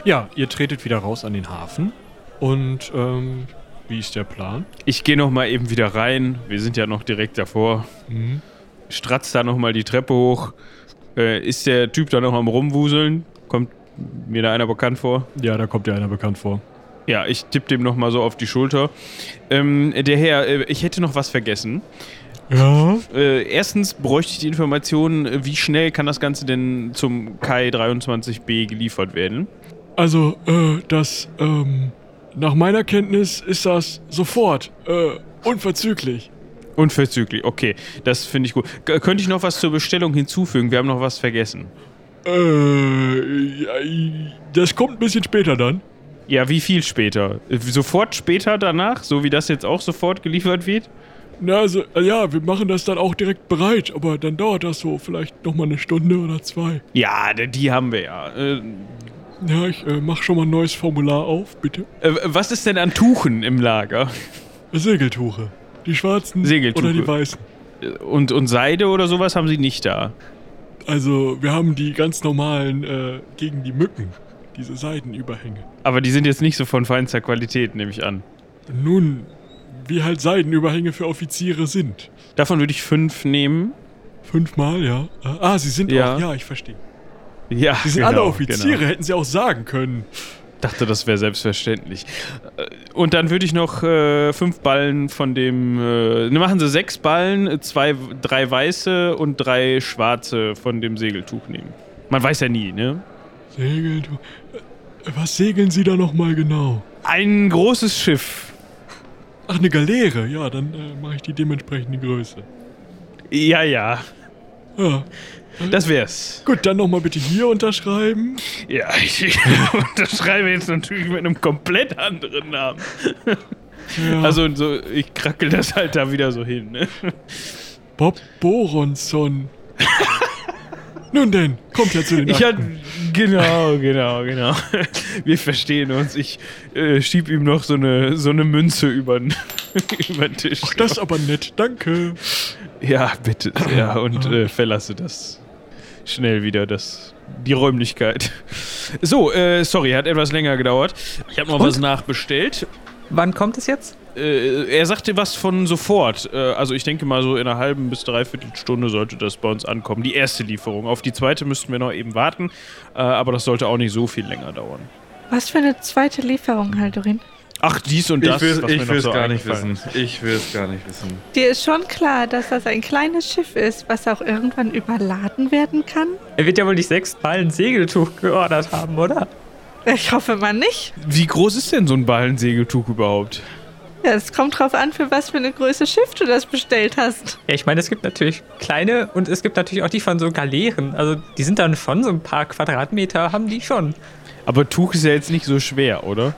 Ja, ihr tretet wieder raus an den Hafen. Und ähm, wie ist der Plan? Ich gehe noch mal eben wieder rein. Wir sind ja noch direkt davor. Mhm. Stratz da noch mal die Treppe hoch. Äh, ist der Typ da noch am rumwuseln? Kommt mir da einer bekannt vor? Ja, da kommt dir einer bekannt vor. Ja, ich tippe dem nochmal so auf die Schulter. Ähm, der Herr, äh, ich hätte noch was vergessen. Ja. Äh, erstens bräuchte ich die Information, äh, wie schnell kann das Ganze denn zum Kai 23b geliefert werden? Also, äh, das, ähm, nach meiner Kenntnis ist das sofort, äh, unverzüglich. Unverzüglich, okay, das finde ich gut. K könnte ich noch was zur Bestellung hinzufügen? Wir haben noch was vergessen. Äh, das kommt ein bisschen später dann. Ja, wie viel später? Sofort später danach, so wie das jetzt auch sofort geliefert wird? Na, also, äh, ja, wir machen das dann auch direkt bereit, aber dann dauert das so vielleicht nochmal eine Stunde oder zwei. Ja, die haben wir ja. Äh, Ja, ich äh, mach schon mal ein neues Formular auf, bitte. äh, was ist denn an Tuchen im Lager? Segeltuche. Die schwarzen Segeltuche. oder die weißen. Äh, Und, und Seide oder sowas haben sie nicht da. Also, wir haben die ganz normalen äh, gegen die Mücken. Diese Seidenüberhänge. Aber die sind jetzt nicht so von feinster Qualität, nehme ich an. Nun, wie halt Seidenüberhänge für Offiziere sind. Davon würde ich fünf nehmen. Fünfmal, ja. Äh, ah, sie sind Ja. auch, ja, ich verstehe. Ja, Sie sind alle Offiziere, hätten sie auch sagen können. Dachte, das wäre selbstverständlich. Äh, Und dann würde ich noch äh, fünf Ballen von dem. Äh, ne, machen Sie sechs Ballen, zwei, drei weiße und drei schwarze von dem Segeltuch nehmen. Man weiß ja nie, ne? Segeltuch. Was segeln sie da nochmal genau? Ein großes Schiff. Ach, eine Galeere. Ja, dann äh, mache ich die dementsprechende Größe. Ja, ja. Ja. Das wär's. Gut, dann nochmal bitte hier unterschreiben. Ja, ich unterschreibe jetzt natürlich mit einem komplett anderen Namen. Ja. Also so, ich krackel das halt da wieder so hin, ne? Bob Boronson. Nun denn, kommt ja zu den Ich Akten. hatte, genau, genau, genau. Wir verstehen uns. Ich äh, schieb ihm noch so eine, so eine Münze über den Tisch. Ach, das ist aber nett, danke. Ja, bitte. Ja, und äh, verlasse das schnell wieder, das, die Räumlichkeit. So, äh, sorry, hat etwas länger gedauert. Ich habe noch Und? was nachbestellt. Wann kommt es jetzt? Äh, er sagte was von sofort. Äh, also ich denke mal so in einer halben bis dreiviertel Stunde sollte das bei uns ankommen. Die erste Lieferung. Auf die zweite müssten wir noch eben warten. Äh, aber das sollte auch nicht so viel länger dauern. Was für eine zweite Lieferung, Haldorin? Ach, dies und Ich das. will was mir ich noch will es so gar nicht wissen. Ich will es gar nicht wissen. Dir ist schon klar, dass das ein kleines Schiff ist, was auch irgendwann überladen werden kann? Er wird ja wohl nicht sechs Ballen Segeltuch geordert haben, oder? Ich hoffe mal nicht. Wie groß ist denn so ein Ballensegeltuch überhaupt? Ja, es kommt drauf an, für was für eine Größe Schiff du das bestellt hast. Ja, ich meine, es gibt natürlich kleine und es gibt natürlich auch die von so Galeeren. Also die sind dann schon so ein paar Quadratmeter, haben die schon. Aber Tuch ist ja jetzt nicht so schwer, oder?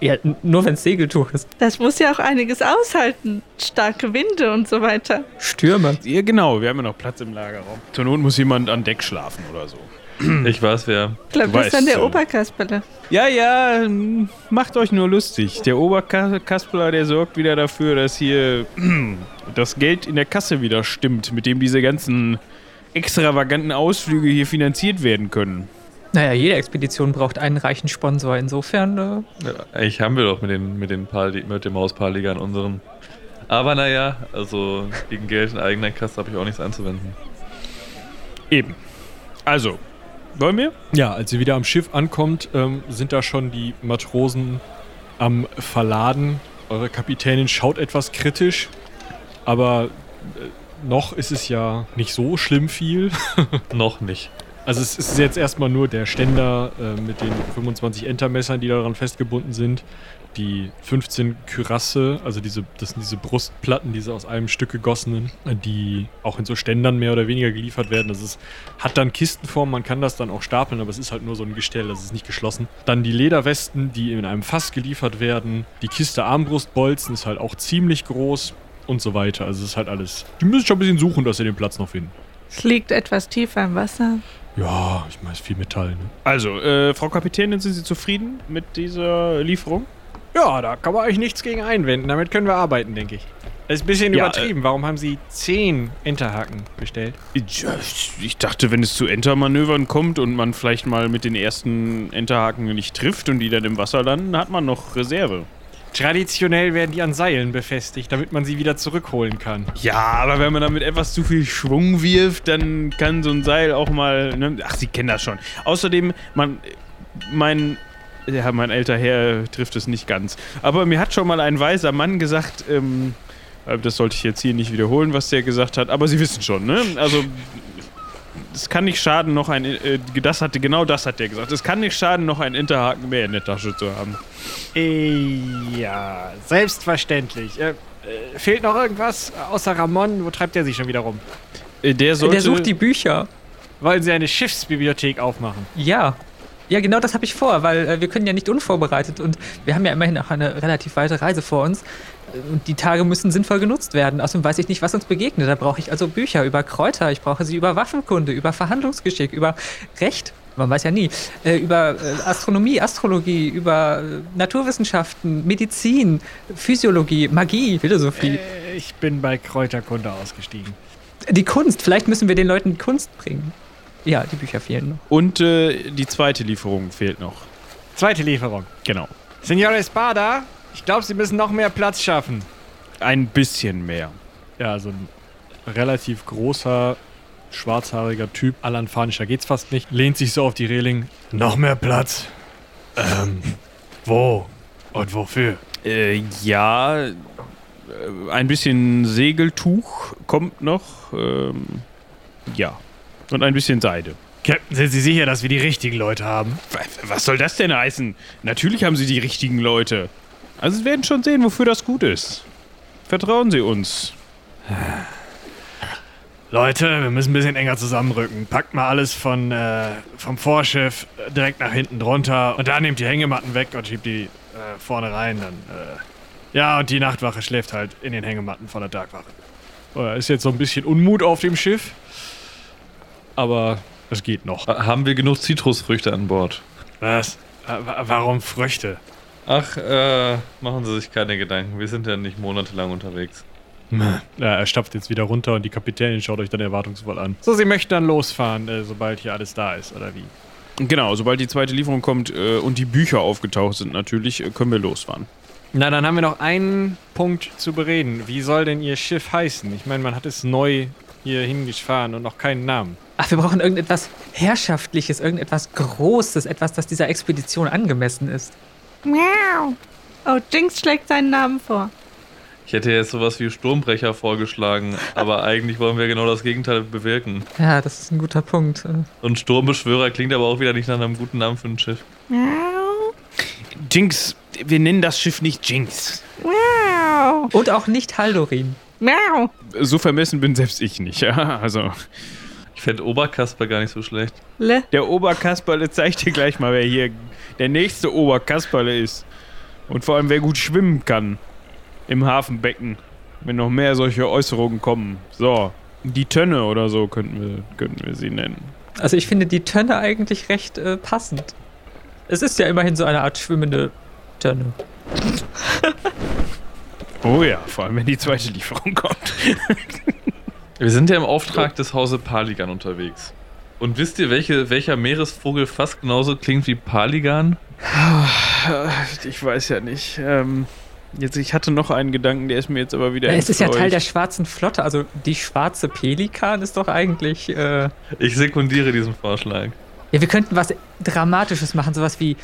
Ja, nur wenn es Segeltuch ist. Das muss ja auch einiges aushalten. Starke Winde und so weiter. Stürme. Ja, genau. Wir haben ja noch Platz im Lagerraum. Zur Not muss jemand an Deck schlafen oder so. Ich weiß wer. Ich glaube, Du das ist dann der Oberkasperle. Ja, ja, m, macht euch nur lustig. Der Oberkaspeler, der sorgt wieder dafür, dass hier das Geld in der Kasse wieder stimmt, mit dem diese ganzen extravaganten Ausflüge hier finanziert werden können. Naja, jede Expedition braucht einen reichen Sponsor. Insofern, äh, Ja, Eigentlich haben wir doch mit, den, mit, den paar, mit dem Mausparliga an unseren. Aber naja, also gegen Geld in eigener Kasse habe ich auch nichts einzuwenden. Eben. Also, wollen wir? Ja, als ihr wieder am Schiff ankommt, ähm, sind da schon die Matrosen am Verladen. Eure Kapitänin schaut etwas kritisch, aber äh, noch ist es ja nicht so schlimm viel. Noch nicht. Also es ist jetzt erstmal nur der Ständer äh, mit den 25 Entermessern, die daran festgebunden sind. Die 15 Kürasse, also diese, das sind diese Brustplatten, diese aus einem Stück gegossenen, die auch in so Ständern mehr oder weniger geliefert werden. Das ist, hat dann Kistenform, man kann das dann auch stapeln, aber es ist halt nur so ein Gestell, das ist nicht geschlossen. Dann die Lederwesten, die in einem Fass geliefert werden. Die Kiste Armbrustbolzen ist halt auch ziemlich groß und so weiter. Also es ist halt alles. Die müssen schon ein bisschen suchen, dass sie den Platz noch finden. Es liegt etwas tiefer im Wasser. Ja, ich meine, es ist viel Metall, ne? Also, äh, Frau Kapitänin, sind Sie zufrieden mit dieser Lieferung? Ja, da kann man euch nichts gegen einwenden. Damit können wir arbeiten, denke ich. Das ist ein bisschen Ja, übertrieben. Warum haben Sie zehn Enterhaken bestellt? Ich dachte, wenn es zu Entermanövern kommt und man vielleicht mal mit den ersten Enterhaken nicht trifft und die dann im Wasser landen, hat man noch Reserve. Traditionell werden die an Seilen befestigt, damit man sie wieder zurückholen kann. Ja, aber wenn man damit etwas zu viel Schwung wirft, dann kann so ein Seil auch mal. Ne? Ach, Sie kennen das schon. Außerdem, man, mein Ja, mein älter Herr trifft es nicht ganz. Aber mir hat schon mal ein weiser Mann gesagt, ähm, äh, das sollte ich jetzt hier nicht wiederholen, was der gesagt hat, aber Sie wissen schon, ne? Also, es kann nicht schaden, noch ein, äh, das hatte, genau das hat der gesagt. Es kann nicht schaden, noch einen Interhaken mehr in der Tasche zu haben. Äh, Ja, selbstverständlich. Äh, äh, fehlt noch irgendwas außer Ramon? Wo treibt er sich schon wieder rum? Der sollte. Der sucht die Bücher. Wollen Sie eine Schiffsbibliothek aufmachen? Ja. Ja, genau das habe ich vor, weil äh, wir können ja nicht unvorbereitet und wir haben ja immerhin auch eine relativ weite Reise vor uns. Äh, Und die Tage müssen sinnvoll genutzt werden. Außerdem weiß ich nicht, was uns begegnet. Da brauche ich also Bücher über Kräuter, ich brauche sie über Waffenkunde, über Verhandlungsgeschick, über Recht. Man weiß ja nie. Äh, über äh, Astronomie, Astrologie, über äh, Naturwissenschaften, Medizin, Physiologie, Magie, Philosophie. Äh, ich bin bei Kräuterkunde ausgestiegen. Die Kunst. Vielleicht müssen wir den Leuten Kunst bringen. Ja, die Bücher fehlen noch. Und äh, die zweite Lieferung fehlt noch. Zweite Lieferung. Genau. Signore Espada, ich glaube, Sie müssen noch mehr Platz schaffen. Ein bisschen mehr. Ja, so ein relativ großer, schwarzhaariger Typ, alanfanischer geht's fast nicht, lehnt sich so auf die Reling. Noch mehr Platz. Ähm, wo? Und wofür? Äh, ja, äh, ein bisschen Segeltuch kommt noch. Ähm, ja. Und ein bisschen Seide. Captain, sind Sie sicher, dass wir die richtigen Leute haben? Wa- Was soll das denn heißen? Natürlich haben sie die richtigen Leute. Also sie werden schon sehen, wofür das gut ist. Vertrauen Sie uns. Leute, wir müssen ein bisschen enger zusammenrücken. Packt mal alles von, äh, vom Vorschiff direkt nach hinten drunter und dann nehmt die Hängematten weg und schiebt die äh, vorne rein. Dann, äh, ja, und die Nachtwache schläft halt in den Hängematten von der Tagwache. Äh, ist jetzt so ein bisschen Unmut auf dem Schiff, aber es geht noch. Haben wir genug Zitrusfrüchte an Bord? Was? Wa- warum Früchte? Ach, äh, machen Sie sich keine Gedanken. Wir sind ja nicht monatelang unterwegs. Ja, er stapft jetzt wieder runter und die Kapitänin schaut euch dann erwartungsvoll an. So, sie möchten dann losfahren, äh, sobald hier alles da ist, oder wie? Genau, sobald die zweite Lieferung kommt äh, und die Bücher aufgetaucht sind natürlich, äh, können wir losfahren. Na, dann haben wir noch einen Punkt zu bereden. Wie soll denn Ihr Schiff heißen? Ich meine, man hat es neu hier hingefahren und noch keinen Namen. Ach, wir brauchen irgendetwas Herrschaftliches, irgendetwas Großes, etwas, das dieser Expedition angemessen ist. Miau. Oh, Jinx schlägt seinen Namen vor. Ich hätte jetzt sowas wie Sturmbrecher vorgeschlagen, aber eigentlich wollen wir genau das Gegenteil bewirken. Ja, das ist ein guter Punkt. Und Sturmbeschwörer klingt aber auch wieder nicht nach einem guten Namen für ein Schiff. Miau. Jinx, wir nennen das Schiff nicht Jinx. Miau. Und auch nicht Haldorin. Miau. So vermessen bin selbst ich nicht. Ja, also Ich fände Oberkasper gar nicht so schlecht. Le. der Oberkasperle zeigt dir gleich mal, wer hier der nächste Oberkasperle ist. Und vor allem, wer gut schwimmen kann im Hafenbecken. Wenn noch mehr solche Äußerungen kommen. So, die Tönne oder so könnten wir, könnten wir sie nennen. Also ich finde die Tönne eigentlich recht äh, passend. Es ist ja immerhin so eine Art schwimmende Tönne. Oh ja, vor allem, wenn die zweite Lieferung kommt. Wir sind ja im Auftrag des Hause Paligan unterwegs. Und wisst ihr, welche, welcher Meeresvogel fast genauso klingt wie Paligan? Ich weiß ja nicht. Ähm, jetzt, ich hatte noch einen Gedanken, der ist mir jetzt aber wieder. Ja, es ist ja Teil der schwarzen Flotte, also die schwarze Pelikan ist doch eigentlich. Äh, ja, Ich sekundiere diesen Vorschlag. wir könnten was Dramatisches machen, sowas wie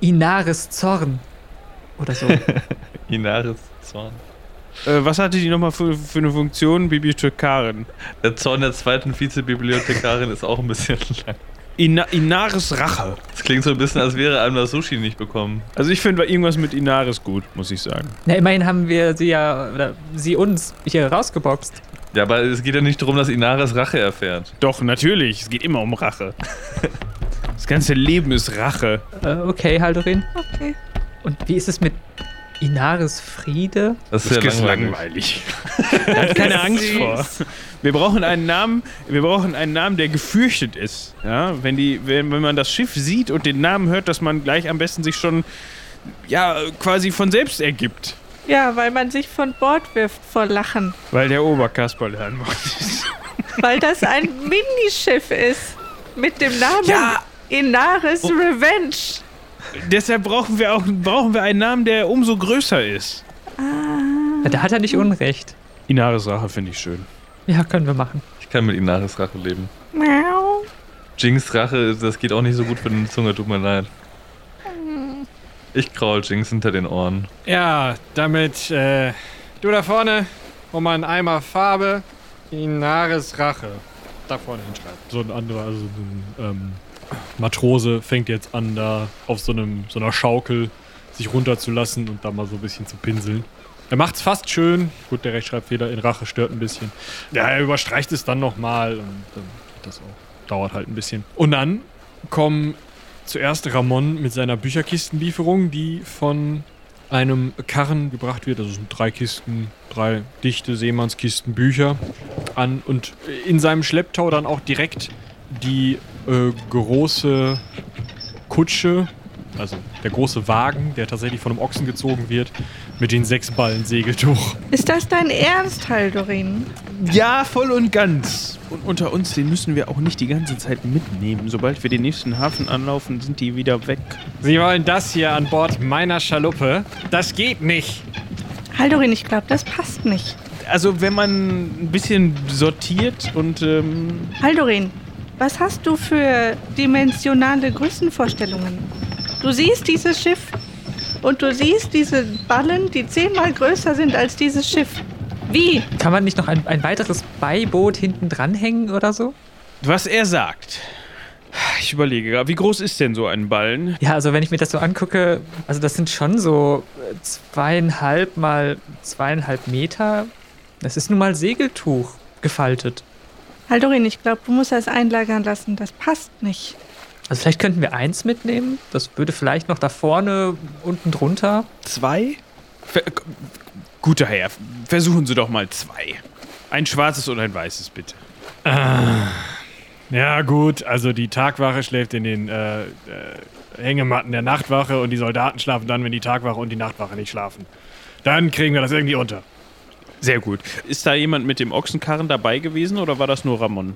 Inaris Zorn. Oder so. Inaris Zorn. Äh, was hatte die nochmal für, für eine Funktion? Bibliothekarin. Der Zorn der zweiten Vizebibliothekarin ist auch ein bisschen lang. Ina Inaris Rache. Es klingt so ein bisschen, als wäre einem das Sushi nicht bekommen. Also ich finde irgendwas mit Inaris gut, muss ich sagen. Na, immerhin haben wir sie ja, oder sie uns hier rausgeboxt. Ja, aber es geht ja nicht darum, dass Inaris Rache erfährt. Doch, natürlich. Es geht immer um Rache. Das ganze Leben ist Rache. Äh, okay, Haldorin. Okay. Und wie ist es mit Inaris Friede? Das ist Das ja langweilig. langweilig. Da hat keine Angst vor. Wir brauchen einen Namen, wir brauchen einen Namen, der gefürchtet ist. Ja, wenn die, wenn, wenn man das Schiff sieht und den Namen hört, dass man gleich am besten sich schon ja quasi von selbst ergibt. Ja, weil man sich von Bord wirft vor Lachen. Weil der Oberkasperl an Bord ist. Weil das ein Minischiff ist. Mit dem Namen Ja. Inaris Revenge. Deshalb brauchen wir auch brauchen wir einen Namen, der umso größer ist. Ja, da hat er nicht Unrecht. Inaris Rache finde ich schön. Ja, können wir machen. Ich kann mit Inaris Rache leben. Miau. Jinx Rache, das geht auch nicht so gut für die Zunge, tut mir leid. Ich kraul Jinx hinter den Ohren. Ja, damit, äh, du da vorne, um einen Eimer Farbe, Inaris Rache. Da vorne hinschreiben. So ein anderer, also ein ähm, Matrose fängt jetzt an, da auf so, einem, so einer Schaukel sich runterzulassen und da mal so ein bisschen zu pinseln. Er macht's fast schön. Gut, der Rechtschreibfehler in Rache stört ein bisschen. Ja, er überstreicht es dann nochmal und dann geht das auch. Dauert halt ein bisschen. Und dann kommen zuerst Ramon mit seiner Bücherkistenlieferung, die von einem Karren gebracht wird. Also sind drei Kisten, drei dichte Seemannskisten Bücher an und in seinem Schlepptau dann auch direkt die äh, große Kutsche, also der große Wagen, der tatsächlich von einem Ochsen gezogen wird, mit den sechs Ballen Segeltuch. Ist das dein Ernst, Haldorin? Ja, voll und ganz. Und unter uns, den müssen wir auch nicht die ganze Zeit mitnehmen. Sobald wir den nächsten Hafen anlaufen, sind die wieder weg. Sie wollen das hier an Bord meiner Schaluppe? Das geht nicht. Haldorin, ich glaube, das passt nicht. Also, wenn man ein bisschen sortiert und ähm, Haldorin, was hast du für dimensionale Größenvorstellungen? Du siehst dieses Schiff und du siehst diese Ballen, die zehnmal größer sind als dieses Schiff. Wie? Kann man nicht noch ein, ein weiteres Beiboot hinten dranhängen oder so? was er sagt. Ich überlege gerade, wie groß ist denn so ein Ballen? Ja, also wenn ich mir das so angucke, also das sind schon so zweieinhalb mal zweieinhalb Meter. Das ist nun mal Segeltuch gefaltet. Haldorin, ich glaube, du musst das einlagern lassen. Das passt nicht. Also vielleicht könnten wir eins mitnehmen. Das würde vielleicht noch da vorne unten drunter. Zwei? Ver Guter Herr, versuchen Sie doch mal zwei. Ein schwarzes und ein weißes, bitte. Ja, gut, also die Tagwache schläft in den äh, äh, Hängematten der Nachtwache und die Soldaten schlafen dann, wenn die Tagwache und die Nachtwache nicht schlafen. Dann kriegen wir das irgendwie unter. Sehr gut. Ist da jemand mit dem Ochsenkarren dabei gewesen oder war das nur Ramon?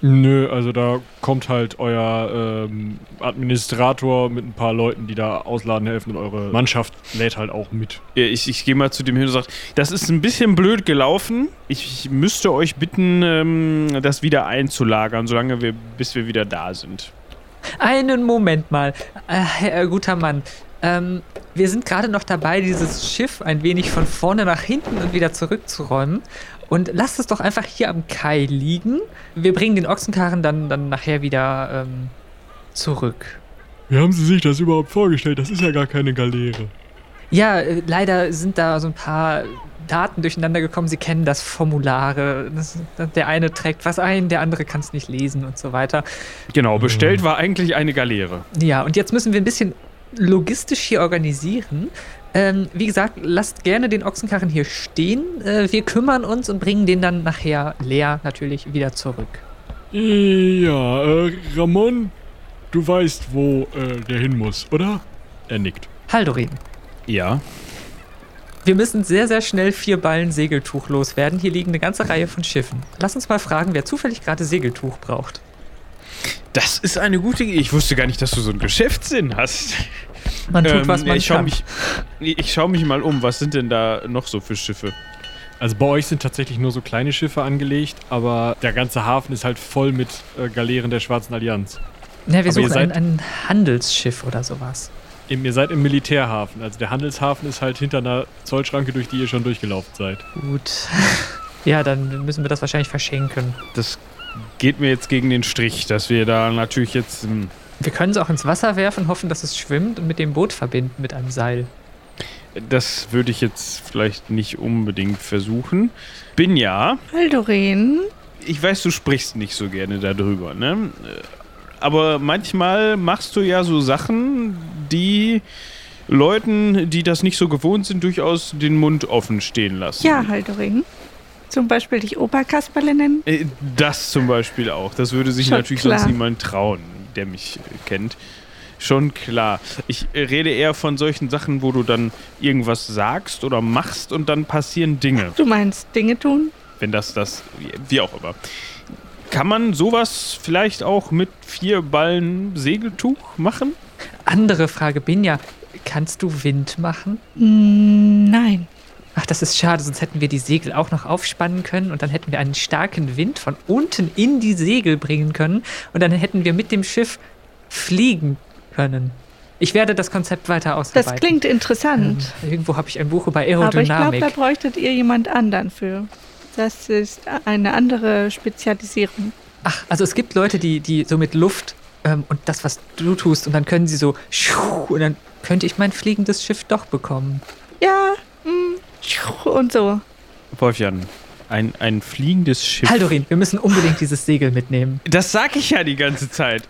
Nö, also da kommt halt euer ähm, Administrator mit ein paar Leuten, die da ausladen helfen und eure Mannschaft lädt halt auch mit. Ich, ich gehe mal zu dem hin und sage, das ist ein bisschen blöd gelaufen. Ich, ich müsste euch bitten, ähm, das wieder einzulagern, solange wir, bis wir wieder da sind. Einen Moment mal. Äh, Herr guter Mann. Ähm, wir sind gerade noch dabei, dieses Schiff ein wenig von vorne nach hinten und wieder zurückzuräumen. Und lasst es doch einfach hier am Kai liegen. Wir bringen den Ochsenkarren dann, dann nachher wieder ähm, zurück. Wie haben Sie sich das überhaupt vorgestellt? Das ist ja gar keine Galeere. Ja, äh, leider sind da so ein paar Daten durcheinander gekommen. Sie kennen das Formulare. Das, der eine trägt was ein, der andere kann es nicht lesen und so weiter. Genau, bestellt war eigentlich eine Galeere. Ja, und jetzt müssen wir ein bisschen logistisch hier organisieren. Ähm, wie gesagt, lasst gerne den Ochsenkarren hier stehen. Äh, wir kümmern uns und bringen den dann nachher leer natürlich wieder zurück. Ja, äh, Ramon, du weißt, wo äh, der hin muss, oder? Er nickt. Haldorin, Ja. wir müssen sehr, sehr schnell vier Ballen Segeltuch loswerden. Hier liegen eine ganze Reihe von Schiffen. Lass uns mal fragen, wer zufällig gerade Segeltuch braucht. Das ist eine gute Idee. Ich wusste gar nicht, dass du so einen Geschäftssinn hast. Man tut, Ähm, was man ich schaue kann. mich, ich schau mich mal um. Was sind denn da noch so für Schiffe? Also bei euch sind tatsächlich nur so kleine Schiffe angelegt, aber der ganze Hafen ist halt voll mit äh, Galeeren der Schwarzen Allianz. Ja, wir aber ihr suchen ein, seid- ein Handelsschiff oder sowas. Eben, ihr seid im Militärhafen, also der Handelshafen ist halt hinter einer Zollschranke, durch die ihr schon durchgelaufen seid. Gut. Ja, dann müssen wir das wahrscheinlich verschenken. Das geht mir jetzt gegen den Strich, dass wir da natürlich jetzt. hm, Wir können es auch ins Wasser werfen, hoffen, dass es schwimmt und mit dem Boot verbinden mit einem Seil. Das würde ich jetzt vielleicht nicht unbedingt versuchen. Bin ja. Haldorin? Ich weiß, du sprichst nicht so gerne darüber, ne? Aber manchmal machst du ja so Sachen, die Leuten, die das nicht so gewohnt sind, durchaus den Mund offen stehen lassen. Ja, Haldorin. Zum Beispiel dich Oberkasperle nennen? Äh, Das zum Beispiel auch. Das würde sich Schon natürlich klar. sonst niemand trauen, der mich äh, kennt. Schon klar. Ich äh, rede eher von solchen Sachen, wo du dann irgendwas sagst oder machst und dann passieren Dinge. Du meinst Dinge tun? Wenn das das, wie auch immer. Kann man sowas vielleicht auch mit vier Ballen Segeltuch machen? Andere Frage, Binja, kannst du Wind machen? Mm, Nein. Ach, das ist schade, sonst hätten wir die Segel auch noch aufspannen können und dann hätten wir einen starken Wind von unten in die Segel bringen können und dann hätten wir mit dem Schiff fliegen können. Ich werde das Konzept weiter ausarbeiten. Das klingt interessant. Ähm, irgendwo habe ich ein Buch über aber ich glaube, Aerodynamik. da bräuchtet ihr jemand anderen für. Das ist eine andere Spezialisierung. Ach, also es gibt Leute, die, die so mit Luft ähm, und das, was du tust, und dann können sie so schuh, und dann könnte ich mein fliegendes Schiff doch bekommen. Ja, und so. Wolfjan, ein, ein fliegendes Schiff. Haldorin, wir müssen unbedingt dieses Segel mitnehmen. Das sag ich ja die ganze Zeit.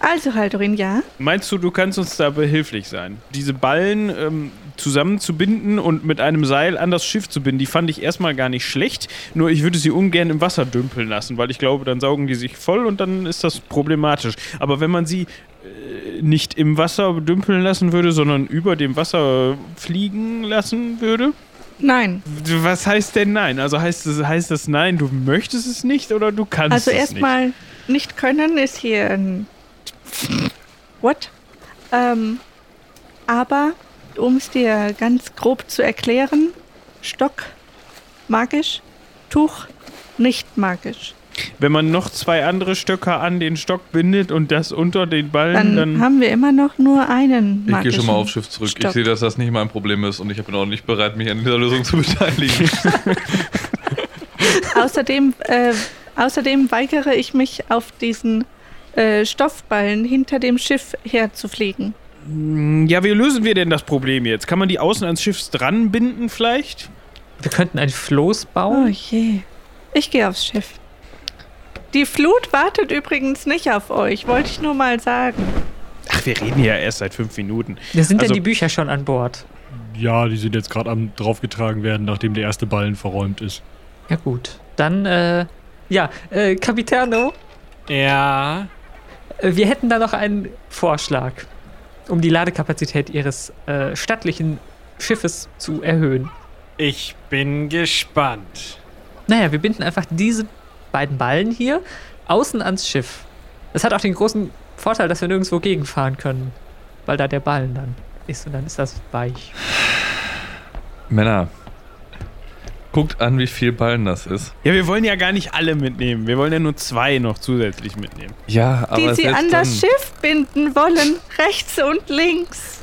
Also, Haldorin, ja. Meinst du, du kannst uns da behilflich sein? Diese Ballen ähm, zusammenzubinden und mit einem Seil an das Schiff zu binden, die fand ich erstmal gar nicht schlecht. Nur ich würde sie ungern im Wasser dümpeln lassen, weil ich glaube, dann saugen die sich voll und dann ist das problematisch. Aber wenn man sie äh, nicht im Wasser dümpeln lassen würde, sondern über dem Wasser fliegen lassen würde? Nein. Was heißt denn nein? Also heißt das, heißt das nein, du möchtest es nicht oder du kannst Also es erstmal nicht können ist hier ein What? Ähm, aber um es dir ganz grob zu erklären, Stock magisch, Tuch nicht magisch. Wenn man noch zwei andere Stöcker an den Stock bindet und das unter den Ballen, Dann, dann, haben wir immer noch nur einen Ich gehe schon mal aufs Schiff zurück. Stock. Ich sehe, dass das nicht mein Problem ist und ich bin auch nicht bereit, mich an dieser Lösung zu beteiligen. Außerdem, äh, außerdem weigere ich mich auf diesen äh, Stoffballen hinter dem Schiff herzufliegen. Ja, wie lösen wir denn das Problem jetzt? Kann man die außen ans Schiff dran binden vielleicht? Wir könnten ein Floß Oh bauen. je. Ich gehe aufs Schiff. Die Flut wartet übrigens nicht auf euch, wollte ich nur mal sagen. Ach, wir reden ja erst seit fünf Minuten. Wir sind Also- denn die Bücher schon an Bord? Ja, die sind jetzt gerade am draufgetragen werden, nachdem der erste Ballen verräumt ist. Ja gut. Dann, äh, ja, äh, Capitano, Ja. äh, wir hätten da noch einen Vorschlag, um die Ladekapazität Ihres äh, stattlichen Schiffes zu erhöhen. Ich bin gespannt. Naja, wir binden einfach diese beiden Ballen hier außen ans Schiff. Das hat auch den großen Vorteil, dass wir nirgendwo gegenfahren können, weil da der Ballen dann ist und dann ist das weich. Männer, guckt an, wie viel Ballen das ist. Ja, wir wollen ja gar nicht alle mitnehmen. Wir wollen ja nur zwei noch zusätzlich mitnehmen. Ja, aber die sie an das Schiff binden wollen, rechts und links.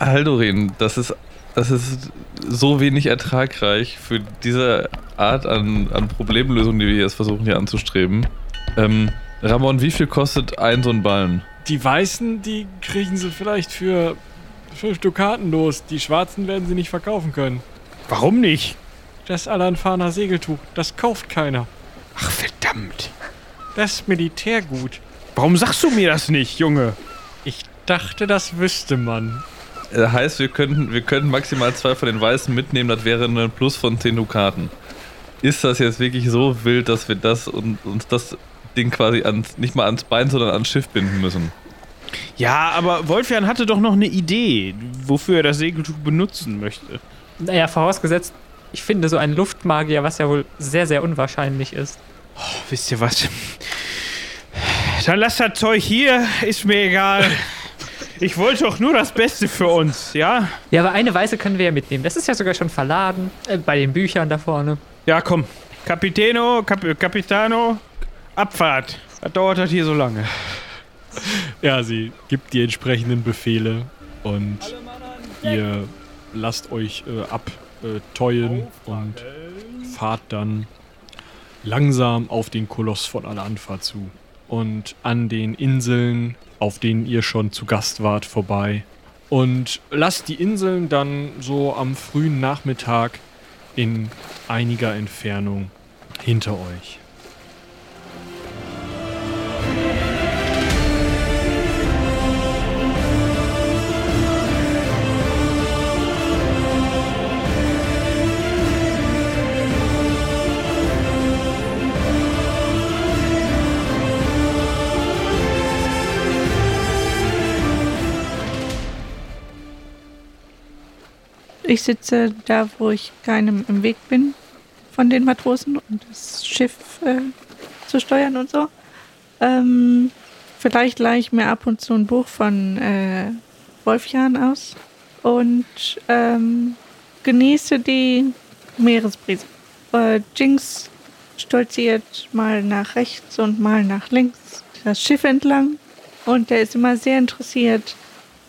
Haldorin, das ist, das ist so wenig ertragreich für diese Art an, an Problemlösung, die wir jetzt versuchen hier anzustreben. Ähm, Ramon, wie viel kostet ein so ein Ballen? Die Weißen, die kriegen sie vielleicht für fünf Dukaten los. Die Schwarzen werden sie nicht verkaufen können. Warum nicht? Das Alanfaner Segeltuch, das kauft keiner. Ach, verdammt. Das Militärgut. Warum sagst du mir das nicht, Junge? Ich dachte, das wüsste man. Äh, heißt, wir könnten, wir könnten maximal zwei von den Weißen mitnehmen, das wäre ein Plus von 10 Dukaten. Ist das jetzt wirklich so wild, dass wir das und uns das Ding quasi ans, nicht mal ans Bein, sondern ans Schiff binden müssen? Ja, aber Wolfjan hatte doch noch eine Idee, wofür er das Segeltuch benutzen möchte. Naja, vorausgesetzt, ich finde so ein Luftmagier, was ja wohl sehr, sehr unwahrscheinlich ist. Wisst ihr was? Dann lasst das Zeug hier, ist mir egal. Ich wollte doch nur das Beste für uns, ja? Ja, aber eine Weiße können wir ja mitnehmen. Das ist ja sogar schon verladen, äh, bei den Büchern da vorne. Ja, komm. Capitano, Cap Capitano, Abfahrt. Was dauert das hier so lange? Ja, sie gibt die entsprechenden Befehle und ihr lasst euch äh, abteulen und fahrt dann langsam auf den Koloss von Al-Anfa zu. Und an den Inseln, auf denen ihr schon zu Gast wart, vorbei. Und lasst die Inseln dann so am frühen Nachmittag in einiger Entfernung hinter euch. Ich sitze da, wo ich keinem im Weg bin von den Matrosen und das Schiff äh, zu steuern und so. Ähm, vielleicht leihe ich mir ab und zu ein Buch von äh, Wolfjan aus und ähm, genieße die Meeresbrise. Äh, Jinx stolziert mal nach rechts und mal nach links das Schiff entlang und er ist immer sehr interessiert,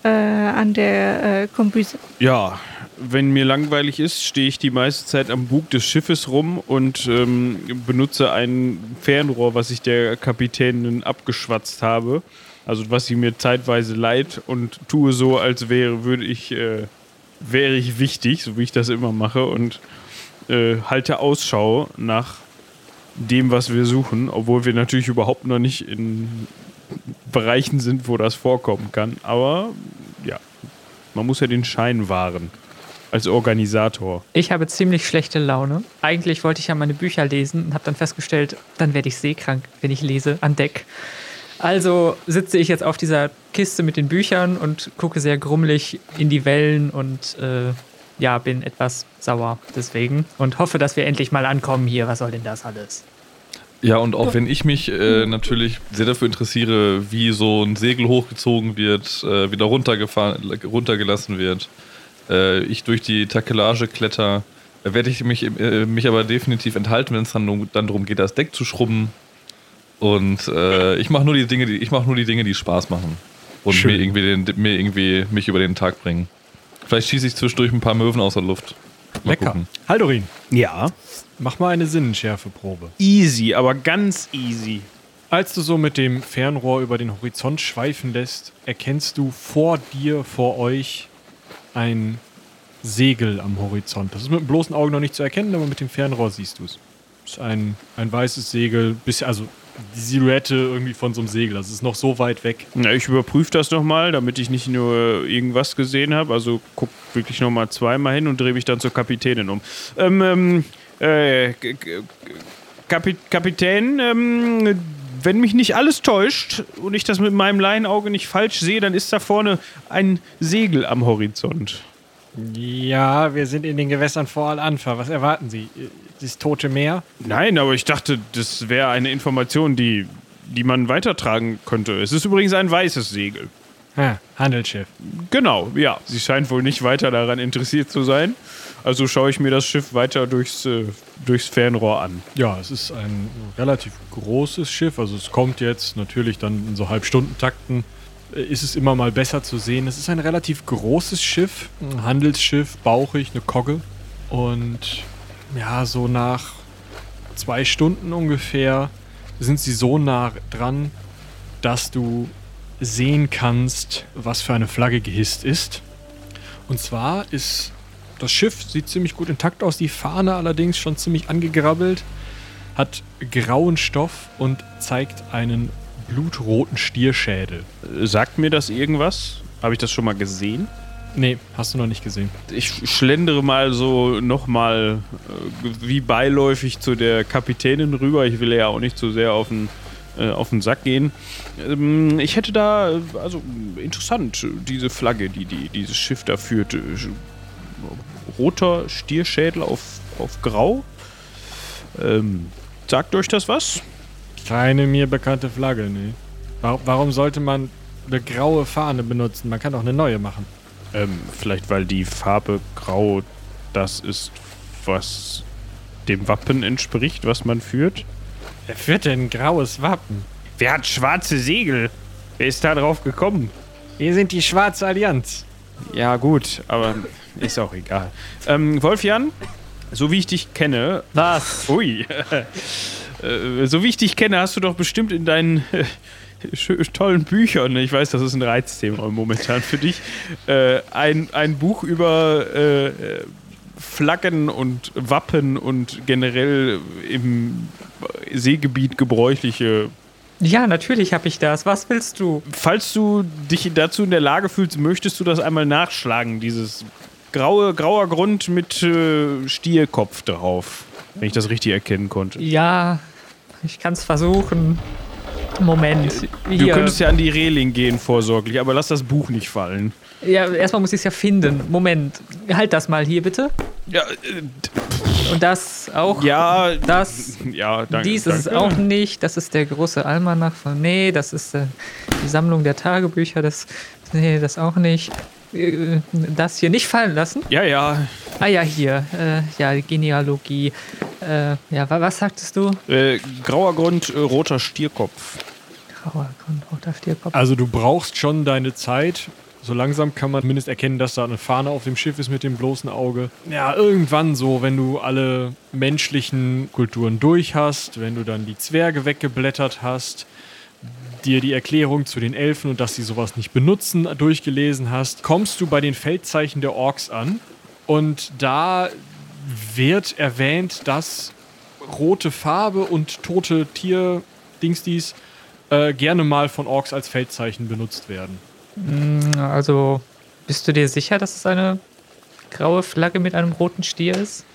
äh, an der äh, Kombüse. Ja, wenn mir langweilig ist, stehe ich die meiste Zeit am Bug des Schiffes rum und ähm, benutze ein Fernrohr, was ich der Kapitänin abgeschwatzt habe. Also was sie mir zeitweise leiht und tue so, als wäre, würde ich, äh, wäre ich wichtig, so wie ich das immer mache und äh, halte Ausschau nach dem, was wir suchen, obwohl wir natürlich überhaupt noch nicht in Bereichen sind, wo das vorkommen kann. Aber ja, man muss ja den Schein wahren als Organisator. Ich habe ziemlich schlechte Laune. Eigentlich wollte ich ja meine Bücher lesen und habe dann festgestellt, dann werde ich seekrank, wenn ich lese an Deck. Also sitze ich jetzt auf dieser Kiste mit den Büchern und gucke sehr grummelig in die Wellen und äh, ja, bin etwas sauer deswegen und hoffe, dass wir endlich mal ankommen hier. Was soll denn das alles? Ja, und auch wenn ich mich äh, natürlich sehr dafür interessiere, wie so ein Segel hochgezogen wird, äh, wieder runtergefahren, runtergelassen wird, äh, ich durch die Takelage kletter, äh, werde ich mich, äh, mich aber definitiv enthalten, wenn es dann, dann darum geht, das Deck zu schrubben. Und äh, ich mache nur die Dinge, die ich mache nur die Dinge, die Spaß machen und Schön. mir irgendwie, den, mir irgendwie mich über den Tag bringen. Vielleicht schieße ich zwischendurch ein paar Möwen aus der Luft. Mal Lecker. gucken. Haldorin, Ja. mach mal eine Sinnenschärfeprobe. Easy, aber ganz easy. Als du so mit dem Fernrohr über den Horizont schweifen lässt, erkennst du vor dir, vor euch, ein Segel am Horizont. Das ist mit dem bloßen Auge noch nicht zu erkennen, aber mit dem Fernrohr siehst du es. Es ist ein, ein weißes Segel, bis, also die Silhouette irgendwie von so einem Segel. Das ist noch so weit weg. Na, ich überprüfe das nochmal, damit ich nicht nur irgendwas gesehen habe. Also guck wirklich nochmal zweimal hin und drehe mich dann zur Kapitänin um. Ähm, ähm, äh, K- K- Kapi Kapitän, ähm, wenn mich nicht alles täuscht und ich das mit meinem Laienauge nicht falsch sehe, dann ist da vorne ein Segel am Horizont. Ja, wir sind in den Gewässern vor Al-Anfa. Was erwarten Sie? Das Tote Meer? Nein, aber ich dachte, das wäre eine Information, die, die man weitertragen könnte. Es ist übrigens ein weißes Segel. Ha, Handelsschiff. Genau, ja. Sie scheint wohl nicht weiter daran interessiert zu sein. Also schaue ich mir das Schiff weiter durchs, äh, durchs Fernrohr an. Ja, es ist ein relativ großes Schiff. Also es kommt jetzt natürlich dann in so Halbstundentakten. äh, Ist es immer mal besser zu sehen. Es ist ein relativ großes Schiff, ein Handelsschiff, bauchig, eine Kogge. Und ja, so nach zwei Stunden ungefähr sind sie so nah dran, dass du sehen kannst, was für eine Flagge gehisst ist. Und zwar ist das Schiff sieht ziemlich gut intakt aus, die Fahne allerdings schon ziemlich angegrabbelt, hat grauen Stoff und zeigt einen blutroten Stierschädel. Äh, Sagt mir das irgendwas? Habe ich das schon mal gesehen? Nee, hast du noch nicht gesehen. Ich schlendere mal so nochmal äh, wie beiläufig zu der Kapitänin rüber. Ich will ja auch nicht zu sehr auf den, äh, auf den Sack gehen. Ähm, ich hätte da, äh, also interessant, diese Flagge, die, die dieses Schiff da führt. Roter Stierschädel auf, auf Grau. Ähm, sagt euch das was? Keine mir bekannte Flagge, nee. Warum, warum sollte man eine graue Fahne benutzen? Man kann auch eine neue machen. Ähm, vielleicht weil die Farbe Grau das ist, was dem Wappen entspricht, was man führt. Wer führt denn ein graues Wappen? Wer hat schwarze Segel? Wer ist da drauf gekommen? Wir sind die Schwarze Allianz. Ja, gut, aber ist auch egal. Ähm, Wolfjan, so wie ich dich kenne. Was? Ui. äh, so wie ich dich kenne, hast du doch bestimmt in deinen äh, tollen Büchern, ich weiß, das ist ein Reizthema momentan für dich, äh, ein, ein Buch über äh, Flaggen und Wappen und generell im Seegebiet gebräuchliche Ja, natürlich habe ich das. Was willst du? Falls du dich dazu in der Lage fühlst, möchtest du das einmal nachschlagen, dieses graue, grauer Grund mit äh, Stierkopf drauf, wenn ich das richtig erkennen konnte. Ja, ich kann es versuchen. Moment. Du Hier. könntest ja an die Reling gehen vorsorglich, aber lass das Buch nicht fallen. Ja, erstmal muss ich es ja finden. Moment. Halt das mal hier bitte. Ja, äh, Und das auch. ja, Das. ja, danke. Dies ist es danke. auch nicht. Das ist der große Almanach von. Nee, das ist äh, die Sammlung der Tagebücher. Das. Nee, das auch nicht. Äh, Das hier nicht fallen lassen. Ja, ja. Ah ja, hier. Äh, ja, die Genealogie. Äh, ja, wa was sagtest du? Äh, grauer Grund, äh, roter Stierkopf. Grauer Grund, roter Stierkopf. Also du brauchst schon deine Zeit, So langsam kann man zumindest erkennen, dass da eine Fahne auf dem Schiff ist mit dem bloßen Auge. Ja, irgendwann so, wenn du alle menschlichen Kulturen durch hast, wenn du dann die Zwerge weggeblättert hast, dir die Erklärung zu den Elfen und dass sie sowas nicht benutzen durchgelesen hast, kommst du bei den Feldzeichen der Orks an. Und da wird erwähnt, dass rote Farbe und tote Tier-Dingsdies äh, gerne mal von Orks als Feldzeichen benutzt werden. Mm, Also, bist du dir sicher, dass es eine graue Flagge mit einem roten Stier ist?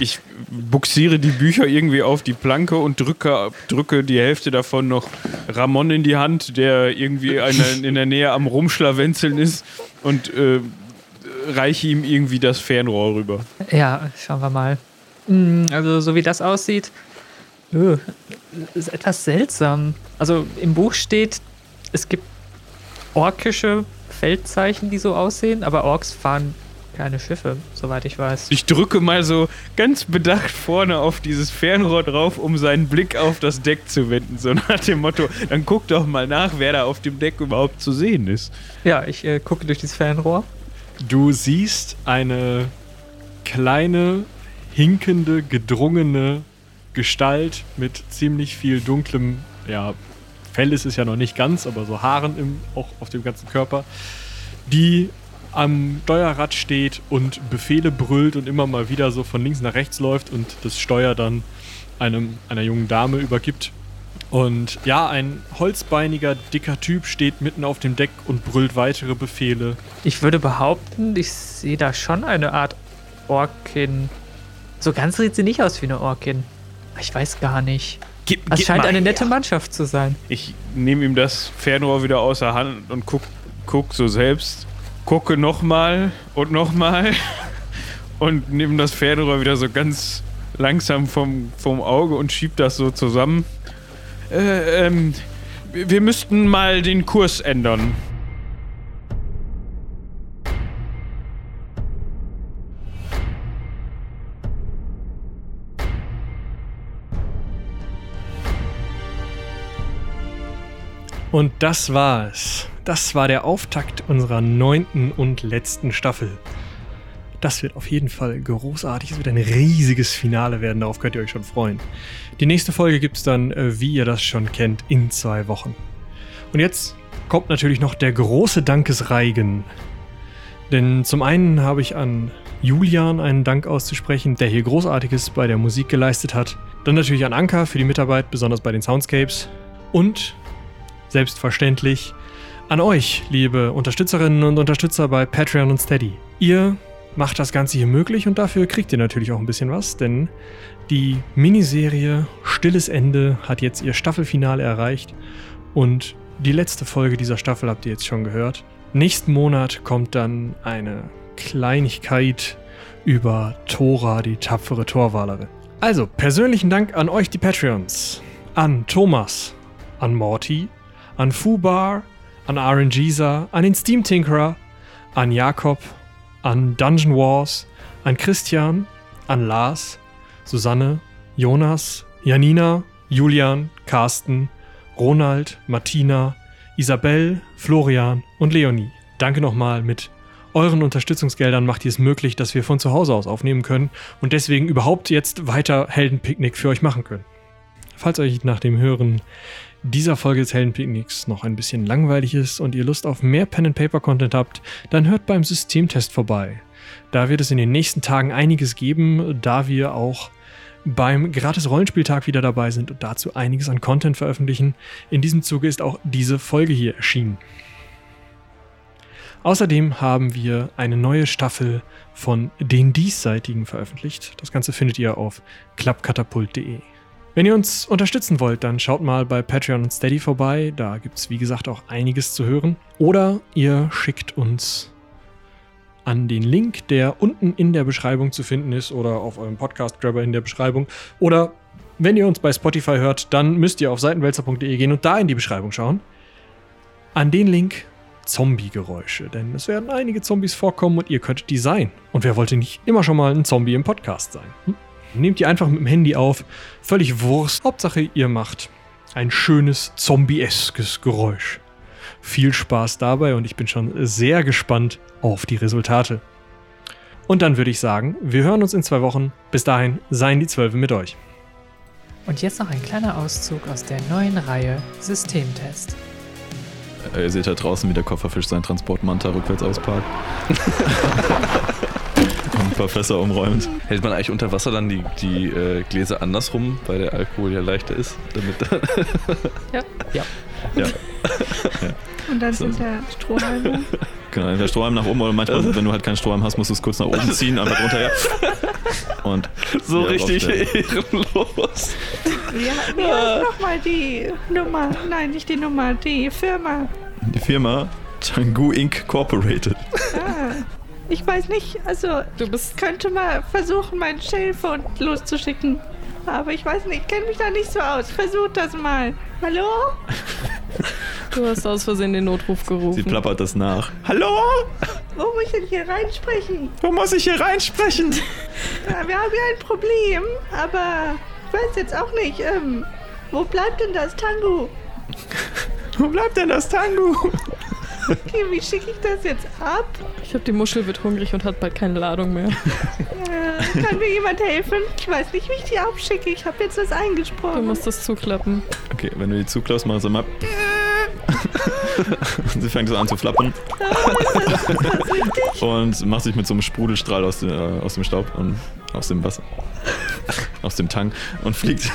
Ich buxiere die Bücher irgendwie auf die Planke und drücke, drücke die Hälfte davon noch Ramon in die Hand, der irgendwie in der Nähe am Rumschlawenzeln ist und äh, reiche ihm irgendwie das Fernrohr rüber. Ja, schauen wir mal. Mm, Also, so wie das aussieht, öh, ist etwas seltsam. Also, im Buch steht, es gibt orkische Feldzeichen, die so aussehen, aber Orks fahren keine Schiffe, soweit ich weiß. Ich drücke mal so ganz bedacht vorne auf dieses Fernrohr drauf, um seinen Blick auf das Deck zu wenden. So nach dem Motto, dann guck doch mal nach, wer da auf dem Deck überhaupt zu sehen ist. Ja, ich äh, gucke durch dieses Fernrohr. Du siehst eine kleine, hinkende, gedrungene Gestalt mit ziemlich viel dunklem, ja, Fell ist es ja noch nicht ganz, aber so Haaren im, auch auf dem ganzen Körper, die am Steuerrad steht und Befehle brüllt und immer mal wieder so von links nach rechts läuft und das Steuer dann einem, einer jungen Dame übergibt. Und ja, ein holzbeiniger, dicker Typ steht mitten auf dem Deck und brüllt weitere Befehle. Ich würde behaupten, ich sehe da schon eine Art Orkin. So ganz sieht sie nicht aus wie eine Orkin. Ich weiß gar nicht. Gib, Es gib scheint eine her. nette Mannschaft zu sein. Ich nehme ihm das Fernrohr wieder aus der Hand und guck, guck so selbst. Gucke nochmal und nochmal und nehme das Fernrohr wieder so ganz langsam vom, vom Auge und schieb das so zusammen. Äh, ähm, wir müssten mal den Kurs ändern. Und das war es. Das war der Auftakt unserer neunten und letzten Staffel. Das wird auf jeden Fall großartig. Es wird ein riesiges Finale werden. Darauf könnt ihr euch schon freuen. Die nächste Folge gibt es dann, äh, wie ihr das schon kennt, in zwei Wochen. Und jetzt kommt natürlich noch der große Dankesreigen. Denn zum einen habe ich an Julian einen Dank auszusprechen, der hier Großartiges bei der Musik geleistet hat. Dann natürlich an Anka für die Mitarbeit, besonders bei den Soundscapes. Und selbstverständlich an euch, liebe Unterstützerinnen und Unterstützer bei Patreon und Steady. Ihr macht das Ganze hier möglich und dafür kriegt ihr natürlich auch ein bisschen was, denn die Miniserie Stilles Ende hat jetzt ihr Staffelfinale erreicht und die letzte Folge dieser Staffel habt ihr jetzt schon gehört. Nächsten Monat kommt dann eine Kleinigkeit über Tora, die tapfere Torwalerin. Also, persönlichen Dank an euch, die Patreons. An Thomas, an Morty, an Fubar, an RNGisa, an den Steam Tinkerer, an Jakob, an Dungeon Wars, an Christian, an Lars, Susanne, Jonas, Janina, Julian, Carsten, Ronald, Martina, Isabel, Florian und Leonie. Danke nochmal mit euren Unterstützungsgeldern macht ihr es möglich, dass wir von zu Hause aus aufnehmen können und deswegen überhaupt jetzt weiter Heldenpicknick für euch machen können. Falls euch nach dem Hören dieser Folge des Heldenpicknicks noch ein bisschen langweilig ist und ihr Lust auf mehr Pen-and-Paper-Content habt, dann hört beim Systemtest vorbei. Da wird es in den nächsten Tagen einiges geben, da wir auch beim Gratis-Rollenspieltag wieder dabei sind und dazu einiges an Content veröffentlichen. In diesem Zuge ist auch diese Folge hier erschienen. Außerdem haben wir eine neue Staffel von Den Diesseitigen veröffentlicht. Das Ganze findet ihr auf klappkatapult.de. Wenn ihr uns unterstützen wollt, dann schaut mal bei Patreon und Steady vorbei. Da gibt es, wie gesagt, auch einiges zu hören. Oder ihr schickt uns an den Link, der unten in der Beschreibung zu finden ist oder auf eurem Podcast-Grabber in der Beschreibung. Oder wenn ihr uns bei Spotify hört, dann müsst ihr auf seitenwälzer.de gehen und da in die Beschreibung schauen. An den Link Zombie-Geräusche, denn es werden einige Zombies vorkommen und ihr könntet die sein. Und wer wollte nicht immer schon mal ein Zombie im Podcast sein? Hm? Nehmt die einfach mit dem Handy auf. Völlig Wurst. Hauptsache, ihr macht ein schönes zombie-eskes Geräusch. viel Spaß dabei und ich bin schon sehr gespannt auf die Resultate. Und dann würde ich sagen, wir hören uns in zwei Wochen. Bis dahin seien die Zwölfe mit euch. Und jetzt noch ein kleiner Auszug aus der neuen Reihe Systemtest. Äh, ihr seht da draußen, wie der Kofferfisch sein Transportmanta rückwärts ausparkt. Professor umräumt. Hält man eigentlich unter Wasser dann die, die äh, Gläser andersrum, weil der Alkohol ja leichter ist? Damit Ja. Ja. Ja. Und dann sind da Strohhalme. Genau, der Strohhalm nach oben oder manchmal, wenn du halt keinen Strohhalm hast, musst du es kurz nach oben ziehen, einfach drunter, ja. Und so richtig ehrenlos. Ja, wie heißt nochmal die Nummer? Nein, nicht die Nummer, die Firma. Die Firma Tangu Inc. Corporated. Ah, ich weiß nicht, also Du bist. könnte mal versuchen, meinen Shellphone loszuschicken. Aber ich weiß nicht, ich kenne mich da nicht so aus. Versuch das mal. Hallo? Du hast aus Versehen den Notruf Sie gerufen. plappert das nach. Hallo? Wo muss ich denn hier reinsprechen? Wo muss ich hier reinsprechen? Ja, wir haben hier ein Problem, aber ich weiß jetzt auch nicht. Ähm, wo bleibt denn das Tango? Wo bleibt denn das Tangu? Okay, wie schicke ich das jetzt ab? Ich hab die Muschel wird hungrig und hat bald keine Ladung mehr. Äh, kann mir jemand helfen? Ich weiß nicht, wie ich die abschicke. Ich habe jetzt was Du eingesprochen. musst das zuklappen. Okay, wenn du die zuklaust, machst du mal. Und sie fängt so an zu flappern. und macht sich mit so einem Sprudelstrahl aus, dem- äh, aus dem Staub und aus dem Wasser. aus dem Tank und fliegt,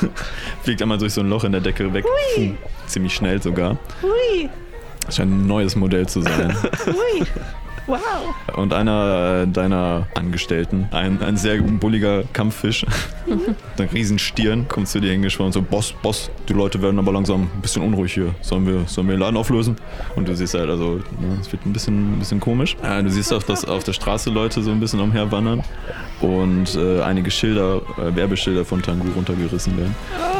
fliegt einmal durch so ein Loch in der Decke weg. Puh, ziemlich schnell sogar. Hui, scheint ein neues Modell zu sein. hui. Wow. Und einer deiner Angestellten, ein, ein sehr bulliger Kampffisch, mit einer riesen Stirn, kommt zu dir hingeschwommen und so, Boss, Boss, die Leute werden aber langsam ein bisschen unruhig hier. Sollen wir, sollen wir den Laden auflösen? Und du siehst halt, also, ne, es wird ein bisschen, ein bisschen komisch. Äh, du siehst auch, dass auf der Straße Leute so ein bisschen umherwandern und äh, einige Schilder, äh, Werbeschilder von Tangu runtergerissen werden. Oh,